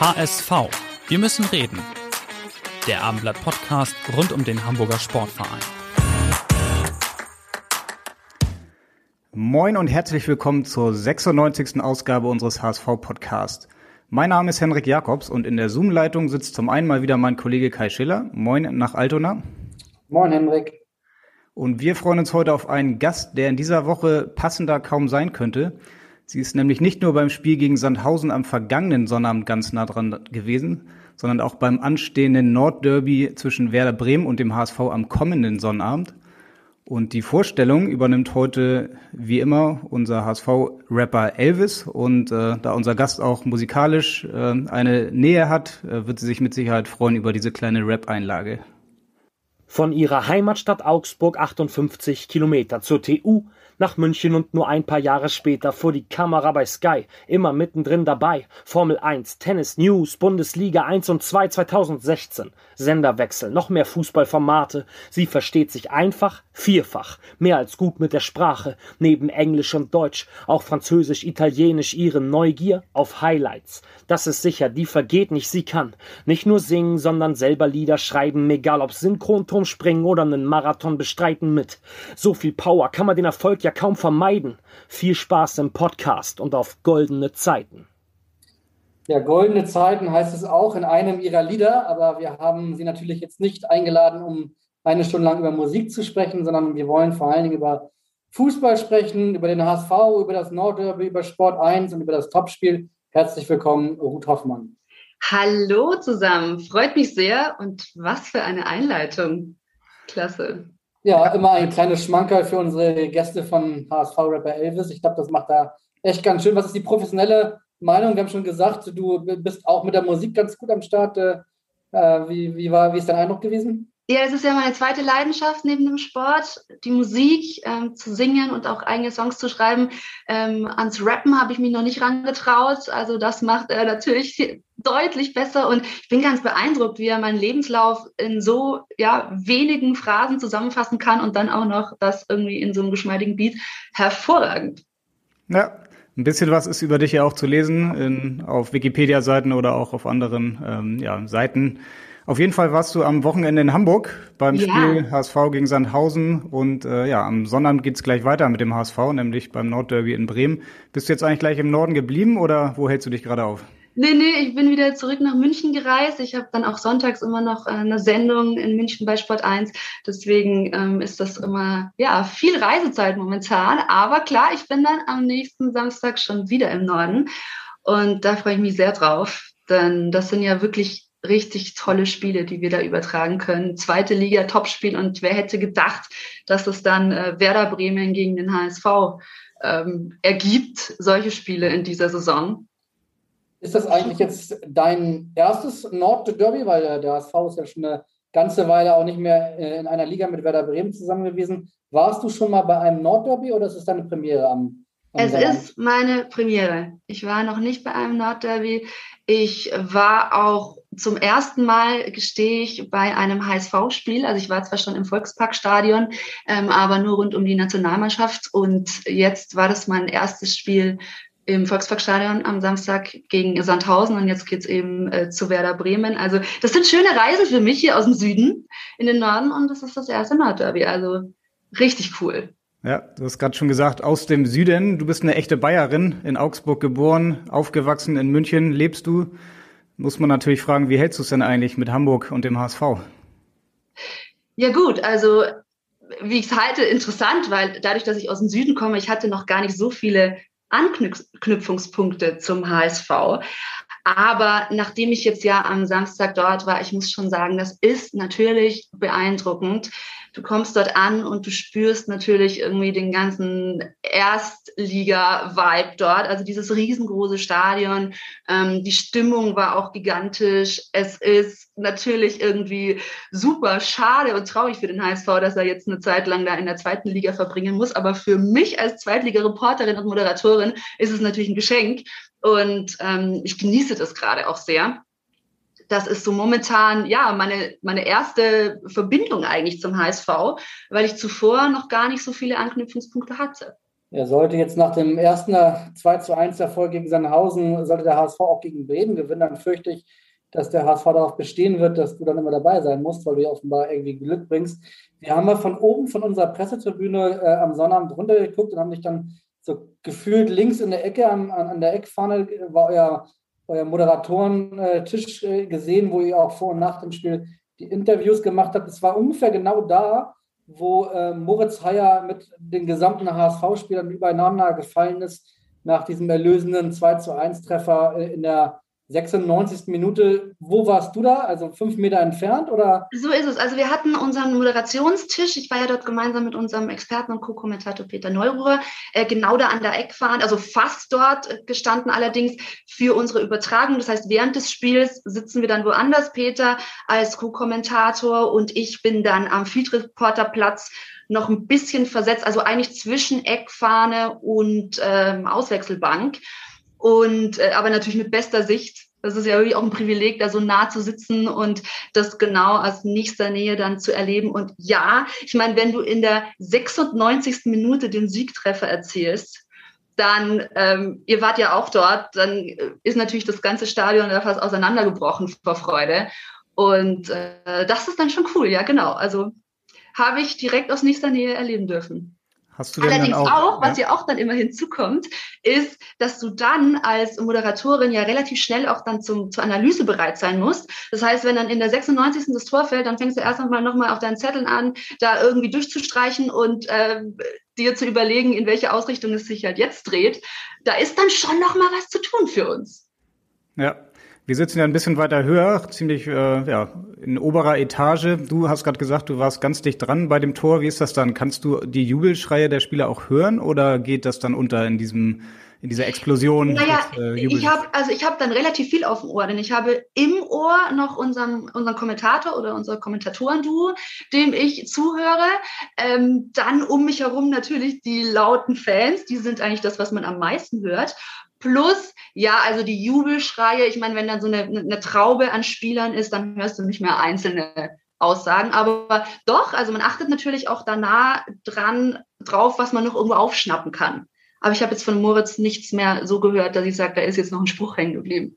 HSV. Wir müssen reden. Der Abendblatt Podcast rund um den Hamburger Sportverein. Moin und herzlich willkommen zur 96. Ausgabe unseres HSV Podcasts. Mein Name ist Henrik Jakobs und in der Zoom-Leitung sitzt zum einen mal wieder mein Kollege Kai Schiller. Moin nach Altona. Moin Henrik. Und wir freuen uns heute auf einen Gast, der in dieser Woche passender kaum sein könnte. Sie ist nämlich nicht nur beim Spiel gegen Sandhausen am vergangenen Sonnabend ganz nah dran gewesen, sondern auch beim anstehenden Nordderby zwischen Werder Bremen und dem HSV am kommenden Sonnabend. Und die Vorstellung übernimmt heute wie immer unser HSV-Rapper Elvis. Und äh, da unser Gast auch musikalisch äh, eine Nähe hat, äh, wird sie sich mit Sicherheit freuen über diese kleine Rap-Einlage. Von ihrer Heimatstadt Augsburg 58 Kilometer zur TU nach München und nur ein paar Jahre später vor die Kamera bei Sky, immer mittendrin dabei. Formel 1, Tennis, News, Bundesliga 1 und 2 2016. Senderwechsel, noch mehr Fußballformate. Sie versteht sich einfach, vierfach, mehr als gut mit der Sprache, neben Englisch und Deutsch, auch Französisch, Italienisch, ihre Neugier auf Highlights. Das ist sicher, die vergeht nicht, sie kann nicht nur singen, sondern selber Lieder schreiben, egal ob Synchronturm springen oder einen Marathon bestreiten mit. So viel Power kann man den Erfolg ja kaum vermeiden. Viel Spaß im Podcast und auf goldene Zeiten. Ja, goldene Zeiten heißt es auch in einem ihrer Lieder, aber wir haben sie natürlich jetzt nicht eingeladen, um eine Stunde lang über Musik zu sprechen, sondern wir wollen vor allen Dingen über Fußball sprechen, über den HSV, über das Nordderby, über Sport 1 und über das Topspiel. Herzlich willkommen, Ruth Hoffmann. Hallo zusammen, freut mich sehr und was für eine Einleitung. Klasse. Ja, immer ein kleines Schmankerl für unsere Gäste von HSV-Rapper Elvis. Ich glaube, das macht da echt ganz schön. Was ist die professionelle Meinung? Wir haben schon gesagt, du bist auch mit der Musik ganz gut am Start. Äh, wie, wie, war, wie ist dein Eindruck gewesen? Ja, es ist ja meine zweite Leidenschaft neben dem Sport, die Musik, ähm, zu singen und auch eigene Songs zu schreiben. Ähm, ans Rappen habe ich mich noch nicht rangetraut. Also das macht er natürlich deutlich besser und ich bin ganz beeindruckt, wie er meinen Lebenslauf in so ja, wenigen Phrasen zusammenfassen kann und dann auch noch das irgendwie in so einem geschmeidigen Beat. Hervorragend. Ja, ein bisschen was ist über dich ja auch zu lesen in, auf Wikipedia-Seiten oder auch auf anderen ähm, ja, Seiten. Auf jeden Fall warst du am Wochenende in Hamburg beim ja. Spiel HSV gegen Sandhausen und äh, ja, am Sonnabend geht's gleich weiter mit dem HSV, nämlich beim Nordderby in Bremen. Bist du jetzt eigentlich gleich im Norden geblieben oder wo hältst du dich gerade auf? Nee, nee, ich bin wieder zurück nach München gereist. Ich habe dann auch sonntags immer noch äh, eine Sendung in München bei Sport 1. Deswegen ähm, ist das immer, ja, viel Reisezeit momentan. Aber klar, ich bin dann am nächsten Samstag schon wieder im Norden. Und da freue ich mich sehr drauf. Denn das sind ja wirklich richtig tolle Spiele, die wir da übertragen können. Zweite Liga, Topspiel und wer hätte gedacht, dass es dann äh, Werder Bremen gegen den HSV ähm, ergibt, solche Spiele in dieser Saison. Ist das eigentlich jetzt dein erstes Nord-Derby? Weil der, der HSV ist ja schon eine ganze Weile auch nicht mehr äh, in einer Liga mit Werder Bremen zusammen gewesen. Warst du schon mal bei einem Nord-Derby oder ist es deine Premiere am, Es ist meine Premiere. Ich war noch nicht bei einem Nord-Derby. Ich war auch zum ersten Mal gestehe ich bei einem HSV-Spiel. Also ich war zwar schon im Volksparkstadion, ähm, aber nur rund um die Nationalmannschaft. Und jetzt war das mein erstes Spiel im Volksparkstadion am Samstag gegen Sandhausen und jetzt geht's eben äh, zu Werder Bremen. Also das sind schöne Reisen für mich hier aus dem Süden in den Norden und das ist das erste Nordderby. Also richtig cool. Ja, du hast gerade schon gesagt, aus dem Süden. Du bist eine echte Bayerin, in Augsburg geboren, aufgewachsen, in München lebst du muss man natürlich fragen, wie hältst du es denn eigentlich mit Hamburg und dem HSV? Ja gut, also wie ich es halte, interessant, weil dadurch, dass ich aus dem Süden komme, ich hatte noch gar nicht so viele Anknüpfungspunkte zum HSV. Aber nachdem ich jetzt ja am Samstag dort war, ich muss schon sagen, das ist natürlich beeindruckend. Du kommst dort an und du spürst natürlich irgendwie den ganzen Erstliga-Vibe dort. Also dieses riesengroße Stadion. Ähm, die Stimmung war auch gigantisch. Es ist natürlich irgendwie super schade und traurig für den HSV, dass er jetzt eine Zeit lang da in der zweiten Liga verbringen muss. Aber für mich als Zweitliga-Reporterin und Moderatorin ist es natürlich ein Geschenk. Und ähm, ich genieße das gerade auch sehr das ist so momentan, ja, meine, meine erste Verbindung eigentlich zum HSV, weil ich zuvor noch gar nicht so viele Anknüpfungspunkte hatte. Er sollte jetzt nach dem ersten 2 zu 1 Erfolg gegen Sandhausen, sollte der HSV auch gegen Bremen gewinnen, dann fürchte ich, dass der HSV darauf bestehen wird, dass du dann immer dabei sein musst, weil du ja offenbar irgendwie Glück bringst. Wir haben mal von oben von unserer Pressetribüne äh, am Sonnabend runtergeguckt und haben dich dann so gefühlt links in der Ecke an, an, der Eckfahne war euer euer Moderatoren-Tisch äh, gesehen, wo ihr auch vor und nach dem Spiel die Interviews gemacht habt. Es war ungefähr genau da, wo äh, Moritz Heyer mit den gesamten HSV-Spielern übereinander gefallen ist, nach diesem erlösenden 2 zu 1 Treffer äh, in der 96. Minute. Wo warst du da? Also fünf Meter entfernt oder? So ist es. Also wir hatten unseren Moderationstisch. Ich war ja dort gemeinsam mit unserem Experten und Co-Kommentator Peter Neuruhr äh, genau da an der Eckfahne, also fast dort gestanden allerdings für unsere Übertragung. Das heißt, während des Spiels sitzen wir dann woanders, Peter als Co-Kommentator und ich bin dann am Field Reporter Platz noch ein bisschen versetzt, also eigentlich zwischen Eckfahne und ähm, Auswechselbank. Und äh, aber natürlich mit bester Sicht. Das ist ja irgendwie auch ein Privileg, da so nah zu sitzen und das genau aus nächster Nähe dann zu erleben. Und ja, ich meine, wenn du in der 96. Minute den Siegtreffer erzielst, dann, ähm, ihr wart ja auch dort, dann ist natürlich das ganze Stadion da fast auseinandergebrochen vor Freude. Und äh, das ist dann schon cool, ja, genau. Also habe ich direkt aus nächster Nähe erleben dürfen. Hast du Allerdings auch, auch, was ja? ja auch dann immer hinzukommt, ist, dass du dann als Moderatorin ja relativ schnell auch dann zum, zur Analyse bereit sein musst. Das heißt, wenn dann in der 96. das Tor fällt, dann fängst du erst einmal nochmal auf deinen Zetteln an, da irgendwie durchzustreichen und äh, dir zu überlegen, in welche Ausrichtung es sich halt jetzt dreht. Da ist dann schon nochmal was zu tun für uns. Ja, wir sitzen ja ein bisschen weiter höher, ziemlich äh, ja, in oberer Etage. Du hast gerade gesagt, du warst ganz dicht dran bei dem Tor. Wie ist das dann? Kannst du die Jubelschreie der Spieler auch hören oder geht das dann unter in diesem in dieser Explosion? Naja, des, äh, ich habe also ich habe dann relativ viel auf dem Ohr, denn ich habe im Ohr noch unseren unseren Kommentator oder unser Kommentatoren-Duo, dem ich zuhöre. Ähm, dann um mich herum natürlich die lauten Fans, die sind eigentlich das, was man am meisten hört. Plus, ja, also die Jubelschreie, ich meine, wenn dann so eine, eine Traube an Spielern ist, dann hörst du nicht mehr einzelne Aussagen. Aber doch, also man achtet natürlich auch danach dran drauf, was man noch irgendwo aufschnappen kann. Aber ich habe jetzt von Moritz nichts mehr so gehört, dass ich sage, da ist jetzt noch ein Spruch hängen geblieben.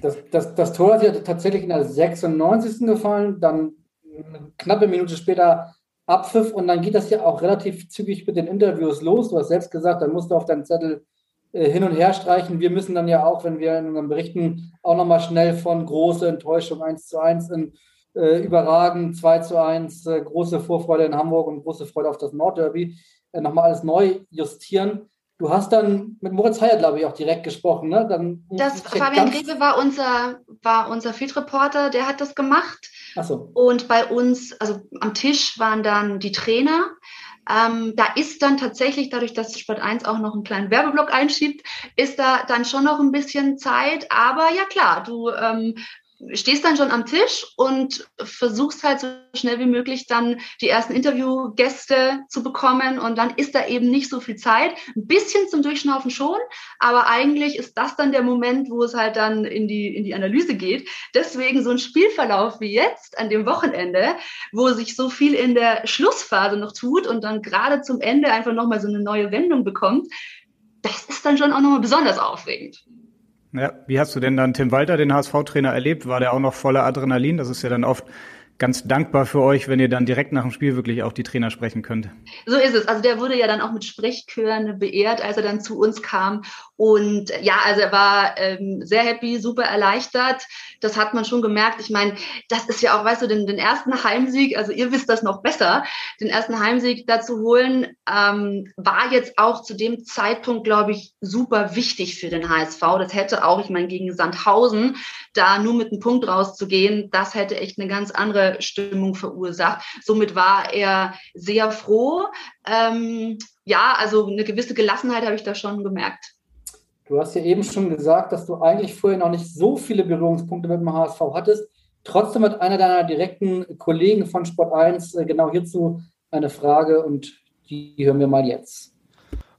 Das, das, das Tor hat ja tatsächlich in der 96. gefallen, dann eine knappe Minute später Abpfiff und dann geht das ja auch relativ zügig mit den Interviews los. Du hast selbst gesagt, dann musst du auf deinen Zettel hin und her streichen. Wir müssen dann ja auch, wenn wir in unseren Berichten auch nochmal schnell von große Enttäuschung 1 zu 1 in äh, überragend 2 zu 1, äh, große Vorfreude in Hamburg und große Freude auf das Nordderby, äh, nochmal alles neu justieren. Du hast dann mit Moritz Heyer, glaube ich, auch direkt gesprochen. Ne? Dann das Fabian Grebe war unser, war unser Field Reporter, der hat das gemacht. Ach so. Und bei uns, also am Tisch waren dann die Trainer. Ähm, da ist dann tatsächlich, dadurch, dass Sport 1 auch noch einen kleinen Werbeblock einschiebt, ist da dann schon noch ein bisschen Zeit. Aber ja klar, du ähm, stehst dann schon am Tisch und versuchst halt so schnell wie möglich dann die ersten Interviewgäste zu bekommen und dann ist da eben nicht so viel Zeit. Ein bisschen zum Durchschnaufen schon, aber eigentlich ist das dann der Moment, wo es halt dann in die, in die Analyse geht. Deswegen so ein Spielverlauf wie jetzt an dem Wochenende, wo sich so viel in der Schlussphase noch tut und dann gerade zum Ende einfach nochmal so eine neue Wendung bekommt, das ist dann schon auch nochmal besonders aufregend. Ja, wie hast du denn dann Tim Walter, den HSV-Trainer, erlebt? War der auch noch voller Adrenalin? Das ist ja dann oft ganz dankbar für euch, wenn ihr dann direkt nach dem Spiel wirklich auch die Trainer sprechen könnt. So ist es. Also der wurde ja dann auch mit Sprechchören beehrt, als er dann zu uns kam. Und ja, also er war ähm, sehr happy, super erleichtert. Das hat man schon gemerkt. Ich meine, das ist ja auch, weißt du, den, den ersten Heimsieg, also ihr wisst das noch besser, den ersten Heimsieg da zu holen, ähm, war jetzt auch zu dem Zeitpunkt, glaube ich, super wichtig für den HSV. Das hätte auch, ich meine, gegen Sandhausen da nur mit einem Punkt rauszugehen, das hätte echt eine ganz andere Stimmung verursacht. Somit war er sehr froh. Ähm, ja, also eine gewisse Gelassenheit habe ich da schon gemerkt. Du hast ja eben schon gesagt, dass du eigentlich vorher noch nicht so viele Berührungspunkte mit dem HSV hattest. Trotzdem hat einer deiner direkten Kollegen von Sport 1 äh, genau hierzu eine Frage und die hören wir mal jetzt.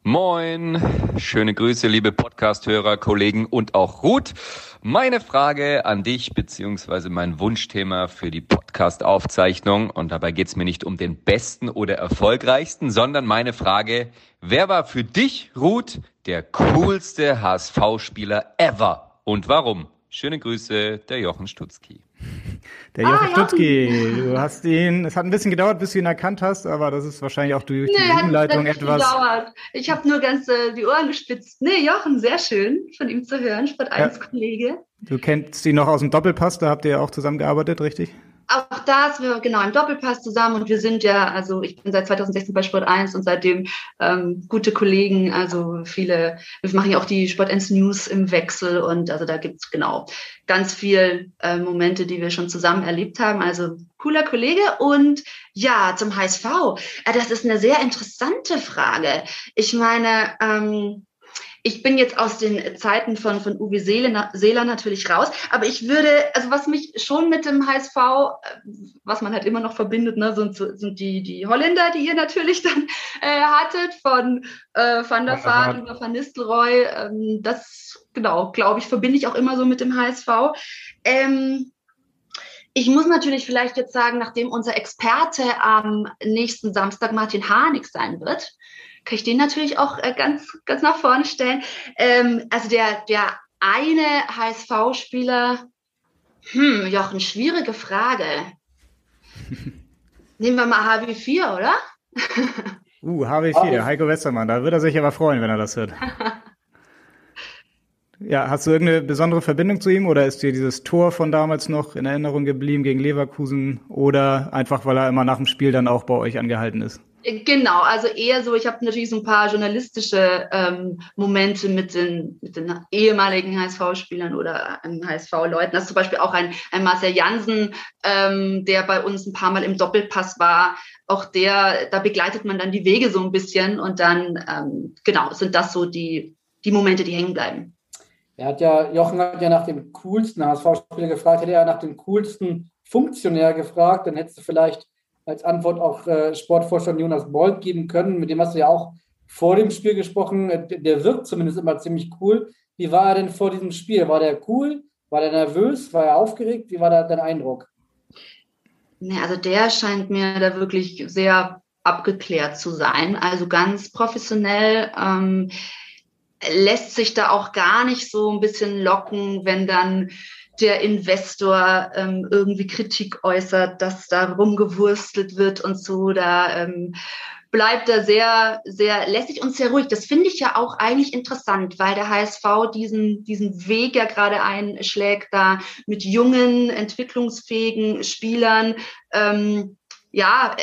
Moin, schöne Grüße, liebe Podcast-Hörer, Kollegen und auch Ruth. Meine Frage an dich, beziehungsweise mein Wunschthema für die Podcast-Aufzeichnung, und dabei geht es mir nicht um den besten oder erfolgreichsten, sondern meine Frage, wer war für dich, Ruth, der coolste HSV-Spieler ever und warum? Schöne Grüße, der Jochen Stutzki. Der Jochen ah, Stutzki, du hast ihn, es hat ein bisschen gedauert, bis du ihn erkannt hast, aber das ist wahrscheinlich auch durch die nee, Umleitung etwas. Gedauert. Ich habe nur ganz äh, die Ohren gespitzt. Nee, Jochen, sehr schön von ihm zu hören, Sport 1 ja. Kollege. Du kennst ihn noch aus dem Doppelpass, da habt ihr ja auch zusammengearbeitet, richtig? Auch da sind wir genau im Doppelpass zusammen und wir sind ja, also ich bin seit 2016 bei Sport 1 und seitdem ähm, gute Kollegen, also viele, wir machen ja auch die Sport 1 News im Wechsel und also da gibt's genau ganz viel äh, Momente, die wir schon zusammen erlebt haben. Also cooler Kollege und ja, zum HSV. Äh, das ist eine sehr interessante Frage. Ich meine, ähm, ich bin jetzt aus den Zeiten von, von Uwe Seeler, Seeler natürlich raus, aber ich würde, also was mich schon mit dem HSV, äh, was man halt immer noch verbindet, ne, sind, sind die, die Holländer, die ihr natürlich dann äh, hattet, von äh, Van der Vaart über Van Nistelrooy. Ähm, das, genau, glaube ich, verbinde ich auch immer so mit dem HSV. Ähm, ich muss natürlich vielleicht jetzt sagen, nachdem unser Experte am nächsten Samstag Martin Harnik sein wird, kann ich den natürlich auch äh, ganz, ganz nach vorne stellen. Ähm, also der, der eine HSV-Spieler, hm, Jochen, schwierige Frage. Nehmen wir mal HW4, oder? uh, HW4, Heiko Westermann, da wird er sich aber freuen, wenn er das hört. Ja, hast du irgendeine besondere Verbindung zu ihm oder ist dir dieses Tor von damals noch in Erinnerung geblieben gegen Leverkusen oder einfach, weil er immer nach dem Spiel dann auch bei euch angehalten ist? Genau, also eher so, ich habe natürlich so ein paar journalistische ähm, Momente mit den, mit den ehemaligen HSV-Spielern oder ähm, HSV-Leuten. Das ist zum Beispiel auch ein, ein Marcel Jansen, ähm, der bei uns ein paar Mal im Doppelpass war. Auch der, da begleitet man dann die Wege so ein bisschen und dann, ähm, genau, sind das so die, die Momente, die hängen bleiben. Er hat ja, Jochen hat ja nach dem coolsten HSV-Spieler gefragt, hätte er nach dem coolsten Funktionär gefragt, dann hättest du vielleicht als Antwort auch äh, Sportvorstand Jonas Bolt geben können. Mit dem hast du ja auch vor dem Spiel gesprochen. Äh, der wirkt zumindest immer ziemlich cool. Wie war er denn vor diesem Spiel? War der cool? War der nervös? War er aufgeregt? Wie war da dein Eindruck? Nee, also der scheint mir da wirklich sehr abgeklärt zu sein. Also ganz professionell. Ähm, lässt sich da auch gar nicht so ein bisschen locken, wenn dann der Investor ähm, irgendwie Kritik äußert, dass da rumgewurstelt wird und so. Da ähm, bleibt er sehr, sehr lässig und sehr ruhig. Das finde ich ja auch eigentlich interessant, weil der HSV diesen, diesen Weg ja gerade einschlägt, da mit jungen, entwicklungsfähigen Spielern, ähm, ja,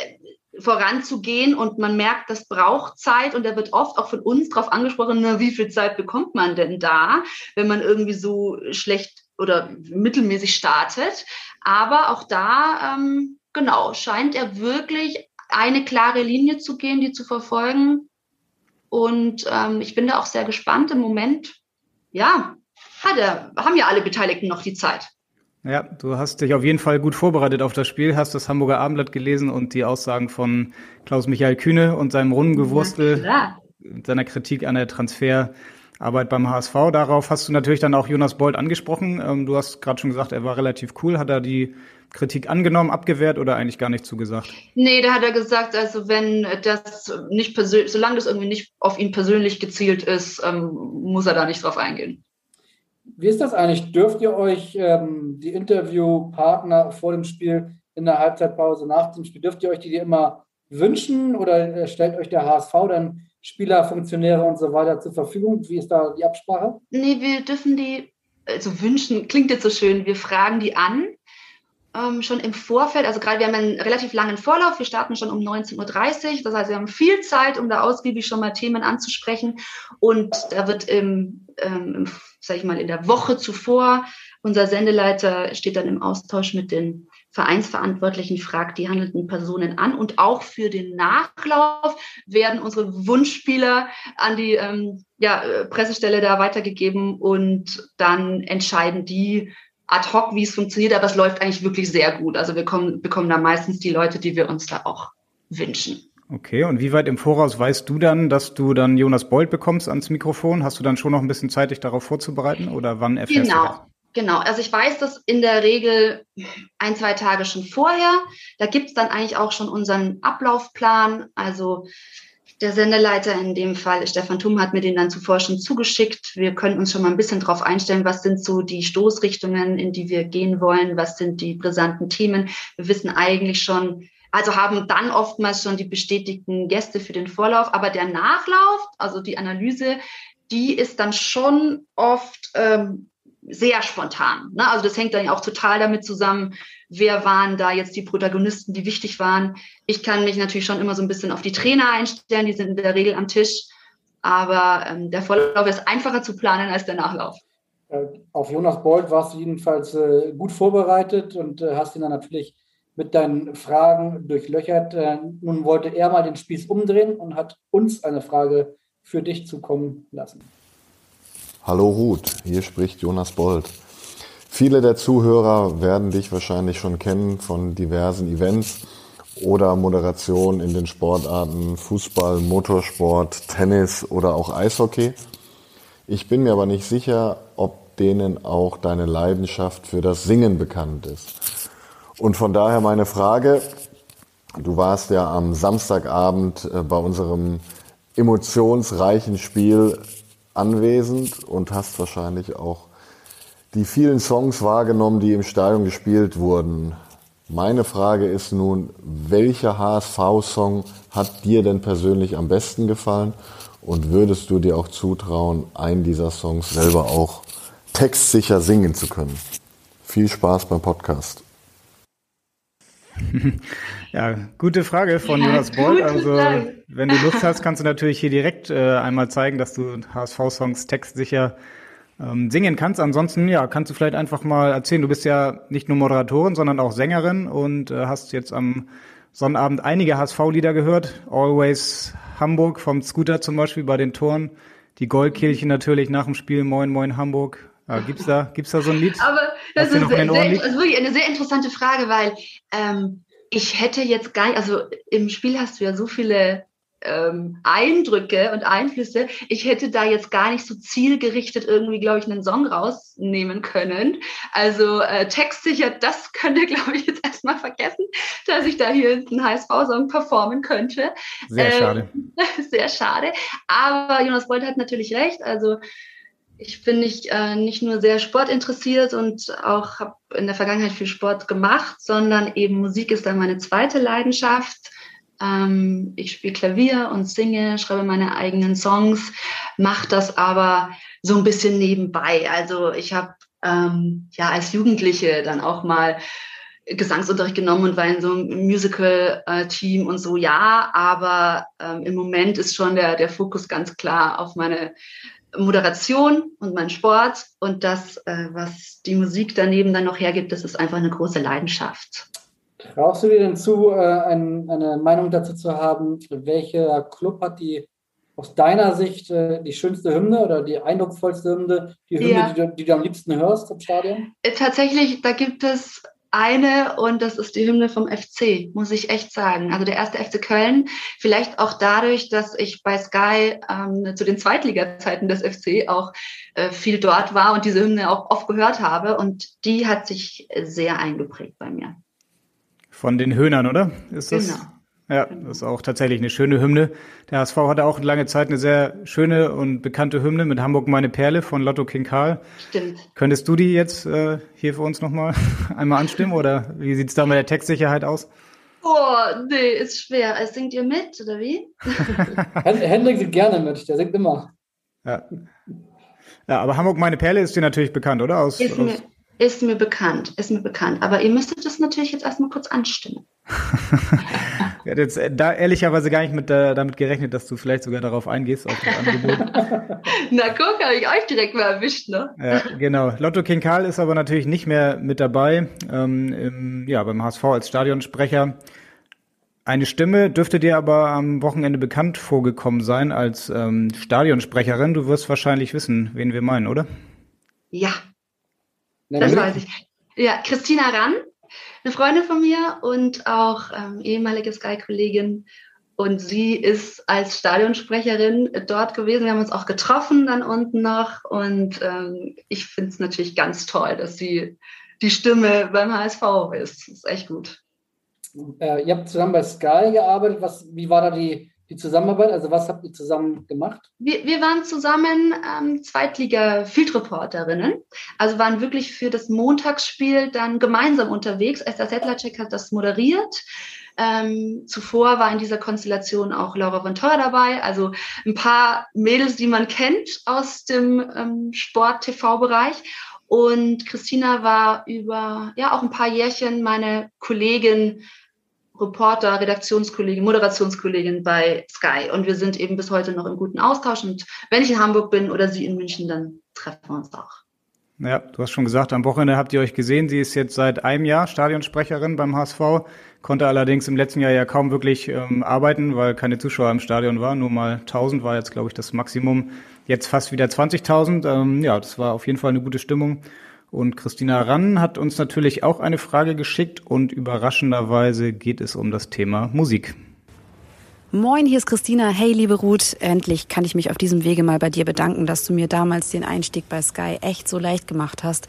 voranzugehen und man merkt, das braucht Zeit und da wird oft auch von uns darauf angesprochen, na, wie viel Zeit bekommt man denn da, wenn man irgendwie so schlecht oder mittelmäßig startet. Aber auch da, ähm, genau, scheint er wirklich eine klare Linie zu gehen, die zu verfolgen. Und ähm, ich bin da auch sehr gespannt. Im Moment, ja, hat er, haben ja alle Beteiligten noch die Zeit. Ja, du hast dich auf jeden Fall gut vorbereitet auf das Spiel, hast das Hamburger Abendblatt gelesen und die Aussagen von Klaus-Michael Kühne und seinem Rundengewurstel, seiner Kritik an der Transfer Arbeit beim HSV. Darauf hast du natürlich dann auch Jonas Bold angesprochen. Ähm, du hast gerade schon gesagt, er war relativ cool. Hat er die Kritik angenommen, abgewehrt oder eigentlich gar nicht zugesagt? Nee, da hat er gesagt, also wenn das nicht persönlich, solange das irgendwie nicht auf ihn persönlich gezielt ist, ähm, muss er da nicht drauf eingehen. Wie ist das eigentlich? Dürft ihr euch ähm, die Interviewpartner vor dem Spiel in der Halbzeitpause nach dem Spiel? Dürft ihr euch die immer wünschen oder äh, stellt euch der HSV dann Spieler, Funktionäre und so weiter zur Verfügung? Wie ist da die Absprache? Nee, wir dürfen die, also wünschen, klingt jetzt so schön, wir fragen die an. Ähm, schon im Vorfeld, also gerade wir haben einen relativ langen Vorlauf, wir starten schon um 19.30 Uhr, das heißt, wir haben viel Zeit, um da ausgiebig schon mal Themen anzusprechen und da wird im, ähm, sag ich mal, in der Woche zuvor unser Sendeleiter steht dann im Austausch mit den Vereinsverantwortlichen fragt die handelnden Personen an. Und auch für den Nachlauf werden unsere Wunschspieler an die ähm, ja, äh, Pressestelle da weitergegeben und dann entscheiden die ad hoc, wie es funktioniert. Aber es läuft eigentlich wirklich sehr gut. Also wir kommen, bekommen da meistens die Leute, die wir uns da auch wünschen. Okay, und wie weit im Voraus weißt du dann, dass du dann Jonas Bold bekommst ans Mikrofon? Hast du dann schon noch ein bisschen Zeit, dich darauf vorzubereiten oder wann erfährst genau. du das? Genau, also ich weiß das in der Regel ein, zwei Tage schon vorher. Da gibt es dann eigentlich auch schon unseren Ablaufplan. Also der Sendeleiter in dem Fall, Stefan Thum, hat mir den dann zuvor schon zugeschickt. Wir können uns schon mal ein bisschen drauf einstellen, was sind so die Stoßrichtungen, in die wir gehen wollen, was sind die brisanten Themen. Wir wissen eigentlich schon, also haben dann oftmals schon die bestätigten Gäste für den Vorlauf, aber der Nachlauf, also die Analyse, die ist dann schon oft ähm, sehr spontan. Ne? Also das hängt dann ja auch total damit zusammen, wer waren da jetzt die Protagonisten, die wichtig waren. Ich kann mich natürlich schon immer so ein bisschen auf die Trainer einstellen, die sind in der Regel am Tisch. Aber ähm, der Vorlauf ist einfacher zu planen als der Nachlauf. Äh, auf Jonas Bold warst du jedenfalls äh, gut vorbereitet und äh, hast ihn dann natürlich mit deinen Fragen durchlöchert. Äh, nun wollte er mal den Spieß umdrehen und hat uns eine Frage für dich zukommen lassen. Hallo Ruth, hier spricht Jonas Bold. Viele der Zuhörer werden dich wahrscheinlich schon kennen von diversen Events oder Moderationen in den Sportarten Fußball, Motorsport, Tennis oder auch Eishockey. Ich bin mir aber nicht sicher, ob denen auch deine Leidenschaft für das Singen bekannt ist. Und von daher meine Frage, du warst ja am Samstagabend äh, bei unserem emotionsreichen Spiel anwesend und hast wahrscheinlich auch die vielen Songs wahrgenommen, die im Stadion gespielt wurden. Meine Frage ist nun, welcher HSV-Song hat dir denn persönlich am besten gefallen? Und würdest du dir auch zutrauen, einen dieser Songs selber auch textsicher singen zu können? Viel Spaß beim Podcast. Ja, gute Frage von ja, Jonas Bold. Also, wenn du Lust hast, kannst du natürlich hier direkt äh, einmal zeigen, dass du HSV-Songs textsicher ähm, singen kannst. Ansonsten, ja, kannst du vielleicht einfach mal erzählen. Du bist ja nicht nur Moderatorin, sondern auch Sängerin und äh, hast jetzt am Sonnabend einige HSV-Lieder gehört. Always Hamburg vom Scooter zum Beispiel bei den Toren. Die Goldkirche natürlich nach dem Spiel Moin Moin Hamburg. Ja, gibt's da, gibt's da so ein Lied? Aber das ist, sehr, sehr, also wirklich eine sehr interessante Frage, weil ähm, ich hätte jetzt gar nicht, also im Spiel hast du ja so viele ähm, Eindrücke und Einflüsse. Ich hätte da jetzt gar nicht so zielgerichtet irgendwie, glaube ich, einen Song rausnehmen können. Also äh, textsicher, das könnt ihr, glaube ich, jetzt erstmal vergessen, dass ich da hier einen HSV-Song performen könnte. Sehr ähm, schade. Sehr schade. Aber Jonas Bolt hat natürlich recht. Also ich bin nicht, äh, nicht nur sehr sportinteressiert und auch habe in der Vergangenheit viel Sport gemacht, sondern eben Musik ist dann meine zweite Leidenschaft. Ähm, ich spiele Klavier und singe, schreibe meine eigenen Songs, mache das aber so ein bisschen nebenbei. Also ich habe ähm, ja als Jugendliche dann auch mal Gesangsunterricht genommen und war in so einem Musical-Team und so, ja, aber ähm, im Moment ist schon der, der Fokus ganz klar auf meine Moderation und mein Sport und das, äh, was die Musik daneben dann noch hergibt, das ist einfach eine große Leidenschaft. Traust du dir denn zu, äh, ein, eine Meinung dazu zu haben, welcher Club hat die aus deiner Sicht äh, die schönste Hymne oder die eindrucksvollste Hymne, die Hymne, ja. die, du, die, du, am liebsten hörst im Stadion? Äh, tatsächlich, da gibt es eine und das ist die Hymne vom FC, muss ich echt sagen. Also der erste FC Köln, vielleicht auch dadurch, dass ich bei Sky ähm, zu den Zweitliga-Zeiten des FC auch äh, viel dort war und diese Hymne auch oft gehört habe und die hat sich sehr eingeprägt bei mir. Von den Höhnern, oder? Ist das? Genau. Ja, das ist auch tatsächlich eine schöne Hymne. Der HSV hatte auch lange Zeit eine sehr schöne und bekannte Hymne mit Hamburg meine Perle von Lotto King Karl. Stimmt. Könntest du die jetzt äh, hier für uns nochmal einmal anstimmen oder wie sieht's da mit der Textsicherheit aus? Oh, nee, ist schwer. Singt ihr mit oder wie? Hendrik singt gerne mit, der singt immer. Ja. ja, aber Hamburg meine Perle ist dir natürlich bekannt, oder? Aus, ist, aus mir, ist mir bekannt, ist mir bekannt. Aber ihr müsstet das natürlich jetzt erstmal kurz anstimmen. ich hätte jetzt äh, da ehrlicherweise gar nicht mit, äh, damit gerechnet, dass du vielleicht sogar darauf eingehst, auf das Angebot. Na guck, habe ich euch direkt mal erwischt, ne? Ja, genau. Lotto King Karl ist aber natürlich nicht mehr mit dabei, ähm, im, ja, beim HSV als Stadionsprecher. Eine Stimme dürfte dir aber am Wochenende bekannt vorgekommen sein als ähm, Stadionsprecherin. Du wirst wahrscheinlich wissen, wen wir meinen, oder? Ja, das weiß ich. Ja, Christina Rann, eine Freundin von mir und auch ähm, ehemalige Sky-Kollegin. Und sie ist als Stadionsprecherin dort gewesen. Wir haben uns auch getroffen dann unten noch. Und ähm, ich finde es natürlich ganz toll, dass sie die Stimme beim HSV ist. Das ist echt gut. Äh, ihr habt zusammen bei Sky gearbeitet. Was, wie war da die, die Zusammenarbeit? Also was habt ihr zusammen gemacht? Wir, wir waren zusammen ähm, Zweitliga-Field-Reporterinnen. Also waren wirklich für das Montagsspiel dann gemeinsam unterwegs. Esther Sedlacek hat das moderiert. Ähm, zuvor war in dieser Konstellation auch Laura von Teuer dabei, also ein paar Mädels, die man kennt aus dem ähm, Sport-TV-Bereich. Und Christina war über ja auch ein paar Jährchen meine Kollegin Reporter, Redaktionskollegin, Moderationskollegin bei Sky. Und wir sind eben bis heute noch im guten Austausch. Und wenn ich in Hamburg bin oder sie in München, dann treffen wir uns auch. Ja, du hast schon gesagt, am Wochenende habt ihr euch gesehen. Sie ist jetzt seit einem Jahr Stadionsprecherin beim HSV, konnte allerdings im letzten Jahr ja kaum wirklich ähm, arbeiten, weil keine Zuschauer im Stadion waren. Nur mal 1000 war jetzt, glaube ich, das Maximum. Jetzt fast wieder 20.000. Ähm, ja, das war auf jeden Fall eine gute Stimmung. Und Christina Rann hat uns natürlich auch eine Frage geschickt und überraschenderweise geht es um das Thema Musik. Moin, hier ist Christina. Hey, liebe Ruth, endlich kann ich mich auf diesem Wege mal bei dir bedanken, dass du mir damals den Einstieg bei Sky echt so leicht gemacht hast.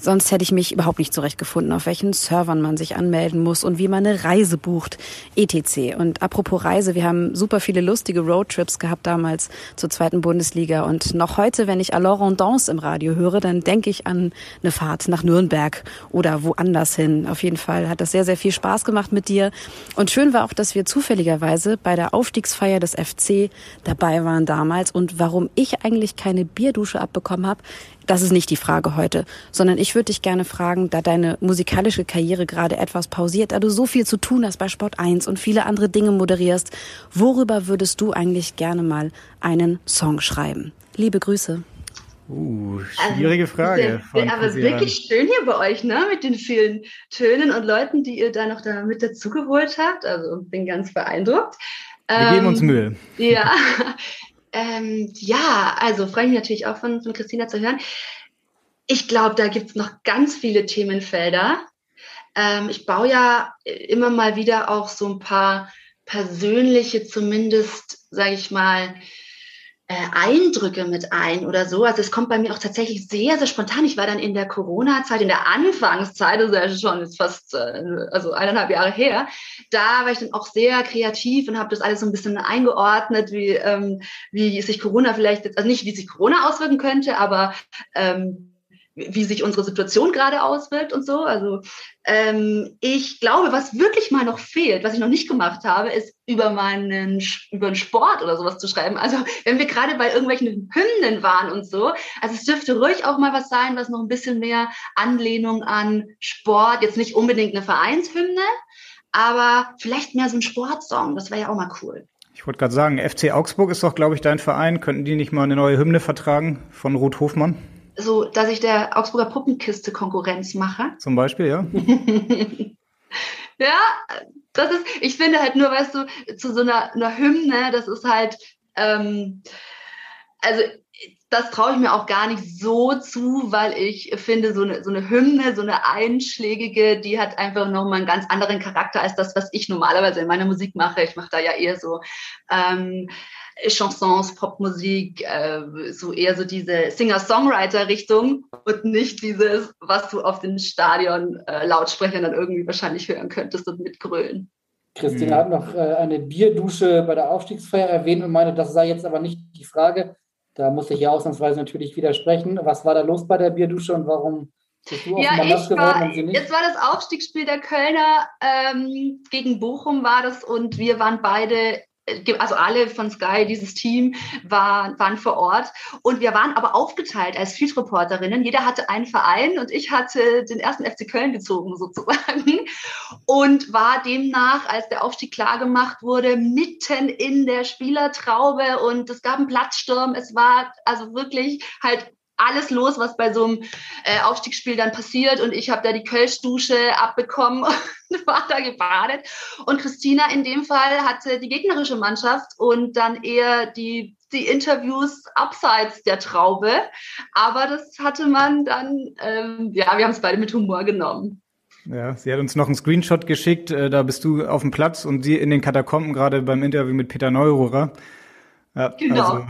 Sonst hätte ich mich überhaupt nicht zurechtgefunden, auf welchen Servern man sich anmelden muss und wie man eine Reise bucht, etc. Und apropos Reise, wir haben super viele lustige Roadtrips gehabt damals zur zweiten Bundesliga und noch heute, wenn ich Alors Rondance im Radio höre, dann denke ich an eine Fahrt nach Nürnberg oder woanders hin. Auf jeden Fall hat das sehr, sehr viel Spaß gemacht mit dir und schön war auch, dass wir zufälligerweise bei der Aufstiegsfeier des FC dabei waren damals und warum ich eigentlich keine Bierdusche abbekommen habe, das ist nicht die Frage heute, sondern ich würde dich gerne fragen, da deine musikalische Karriere gerade etwas pausiert, da du so viel zu tun hast bei Sport 1 und viele andere Dinge moderierst, worüber würdest du eigentlich gerne mal einen Song schreiben? Liebe Grüße. Uh, schwierige also, Frage. Aber wirklich schön hier bei euch, ne? Mit den vielen Tönen und Leuten, die ihr da noch da mit dazugeholt habt. Also bin ganz beeindruckt. Wir ähm, geben uns ähm, Mühe. Ja, Ähm, ja, also freue ich mich natürlich auch von, von Christina zu hören. Ich glaube, da gibt es noch ganz viele Themenfelder. Ähm, ich baue ja immer mal wieder auch so ein paar persönliche, zumindest, sage ich mal, äh, Eindrücke mit ein oder so. Also es kommt bei mir auch tatsächlich sehr, sehr spontan. Ich war dann in der Corona-Zeit, in der Anfangszeit, also ja schon jetzt fast äh, also eineinhalb Jahre her, da war ich dann auch sehr kreativ und habe das alles so ein bisschen eingeordnet, wie, ähm, wie sich Corona vielleicht, also nicht wie sich Corona auswirken könnte, aber ähm, wie sich unsere Situation gerade auswirkt und so. Also ähm, ich glaube, was wirklich mal noch fehlt, was ich noch nicht gemacht habe, ist über meinen über einen Sport oder sowas zu schreiben. Also wenn wir gerade bei irgendwelchen Hymnen waren und so, also es dürfte ruhig auch mal was sein, was noch ein bisschen mehr Anlehnung an Sport, jetzt nicht unbedingt eine Vereinshymne, aber vielleicht mehr so ein Sportsong. Das wäre ja auch mal cool. Ich wollte gerade sagen, FC Augsburg ist doch, glaube ich, dein Verein. Könnten die nicht mal eine neue Hymne vertragen von Ruth Hofmann? So, dass ich der Augsburger Puppenkiste Konkurrenz mache. Zum Beispiel, ja. ja, das ist, ich finde halt nur, weißt du, zu so einer, einer Hymne, das ist halt, ähm, also das traue ich mir auch gar nicht so zu, weil ich finde, so eine, so eine Hymne, so eine einschlägige, die hat einfach nochmal einen ganz anderen Charakter als das, was ich normalerweise in meiner Musik mache. Ich mache da ja eher so ähm, Chansons, Popmusik, äh, so eher so diese Singer-Songwriter-Richtung und nicht dieses, was du auf den Stadion-Lautsprechern äh, dann irgendwie wahrscheinlich hören könntest und mitgrölen. Christina mhm. hat noch äh, eine Bierdusche bei der Aufstiegsfeier erwähnt und meinte, das sei jetzt aber nicht die Frage. Da muss ich ja ausnahmsweise natürlich widersprechen. Was war da los bei der Bierdusche und warum bist du ja, ich war, und sie nicht? Jetzt war das Aufstiegsspiel der Kölner ähm, gegen Bochum war das und wir waren beide also alle von Sky, dieses Team, war, waren vor Ort. Und wir waren aber aufgeteilt als Field-Reporterinnen. Jeder hatte einen Verein und ich hatte den ersten FC Köln gezogen sozusagen und war demnach, als der Aufstieg klar gemacht wurde, mitten in der Spielertraube und es gab einen Platzsturm. Es war also wirklich halt alles los, was bei so einem äh, Aufstiegsspiel dann passiert. Und ich habe da die Kölschdusche abbekommen und war da gebadet. Und Christina in dem Fall hatte die gegnerische Mannschaft und dann eher die, die Interviews abseits der Traube. Aber das hatte man dann, ähm, ja, wir haben es beide mit Humor genommen. Ja, sie hat uns noch einen Screenshot geschickt. Äh, da bist du auf dem Platz und sie in den Katakomben gerade beim Interview mit Peter Neururer. Ja, genau. Also,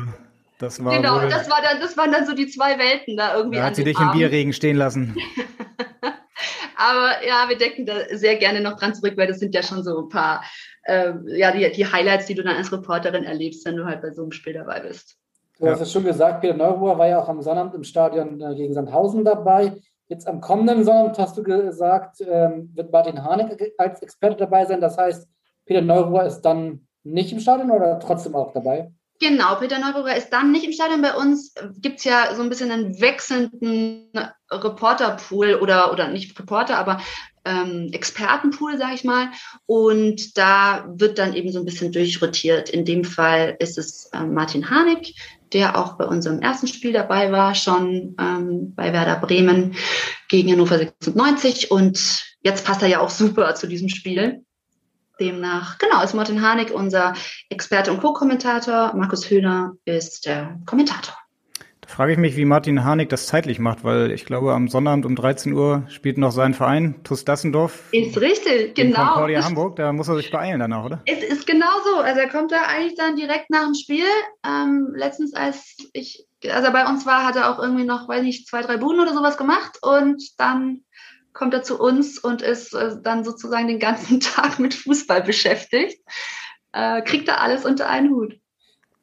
das war genau, wohl, das, war dann, das waren dann so die zwei Welten da irgendwie. Da hat sie dich Abend. im Bierregen stehen lassen. Aber ja, wir denken da sehr gerne noch dran zurück, weil das sind ja schon so ein paar, äh, ja, die, die Highlights, die du dann als Reporterin erlebst, wenn du halt bei so einem Spiel dabei bist. Du hast es schon gesagt, Peter Neuruhr war ja auch am Sonnabend im Stadion äh, gegen Sandhausen dabei. Jetzt am kommenden Sonnabend hast du gesagt, ähm, wird Martin Harnik als Experte dabei sein. Das heißt, Peter Neuruhr ist dann nicht im Stadion oder trotzdem auch dabei? Genau, Peter Neuburger ist dann nicht im Stadion. Bei uns gibt's ja so ein bisschen einen wechselnden Reporterpool oder, oder nicht Reporter, aber ähm, Expertenpool, sage ich mal. Und da wird dann eben so ein bisschen durchrotiert. In dem Fall ist es äh, Martin Harnik, der auch bei unserem ersten Spiel dabei war, schon ähm, bei Werder Bremen gegen Hannover 96. Und jetzt passt er ja auch super zu diesem Spiel. Demnach, genau, ist Martin Harnik unser Experte und Co-Kommentator. Markus Höhner ist der Kommentator. Da frage ich mich, wie Martin Harnik das zeitlich macht, weil ich glaube, am Sonnabend um 13 Uhr spielt noch sein Verein, TuS Dassendorf. Ist richtig, genau. Concordia Hamburg, da muss er sich beeilen danach, oder? Es ist genau so. Also er kommt da eigentlich dann direkt nach dem Spiel. Ähm, letztens, als ich, also bei uns war, hat er auch irgendwie noch, weiß nicht, zwei, drei Buden oder sowas gemacht und dann kommt er zu uns und ist äh, dann sozusagen den ganzen Tag mit Fußball beschäftigt. Äh, kriegt er alles unter einen Hut.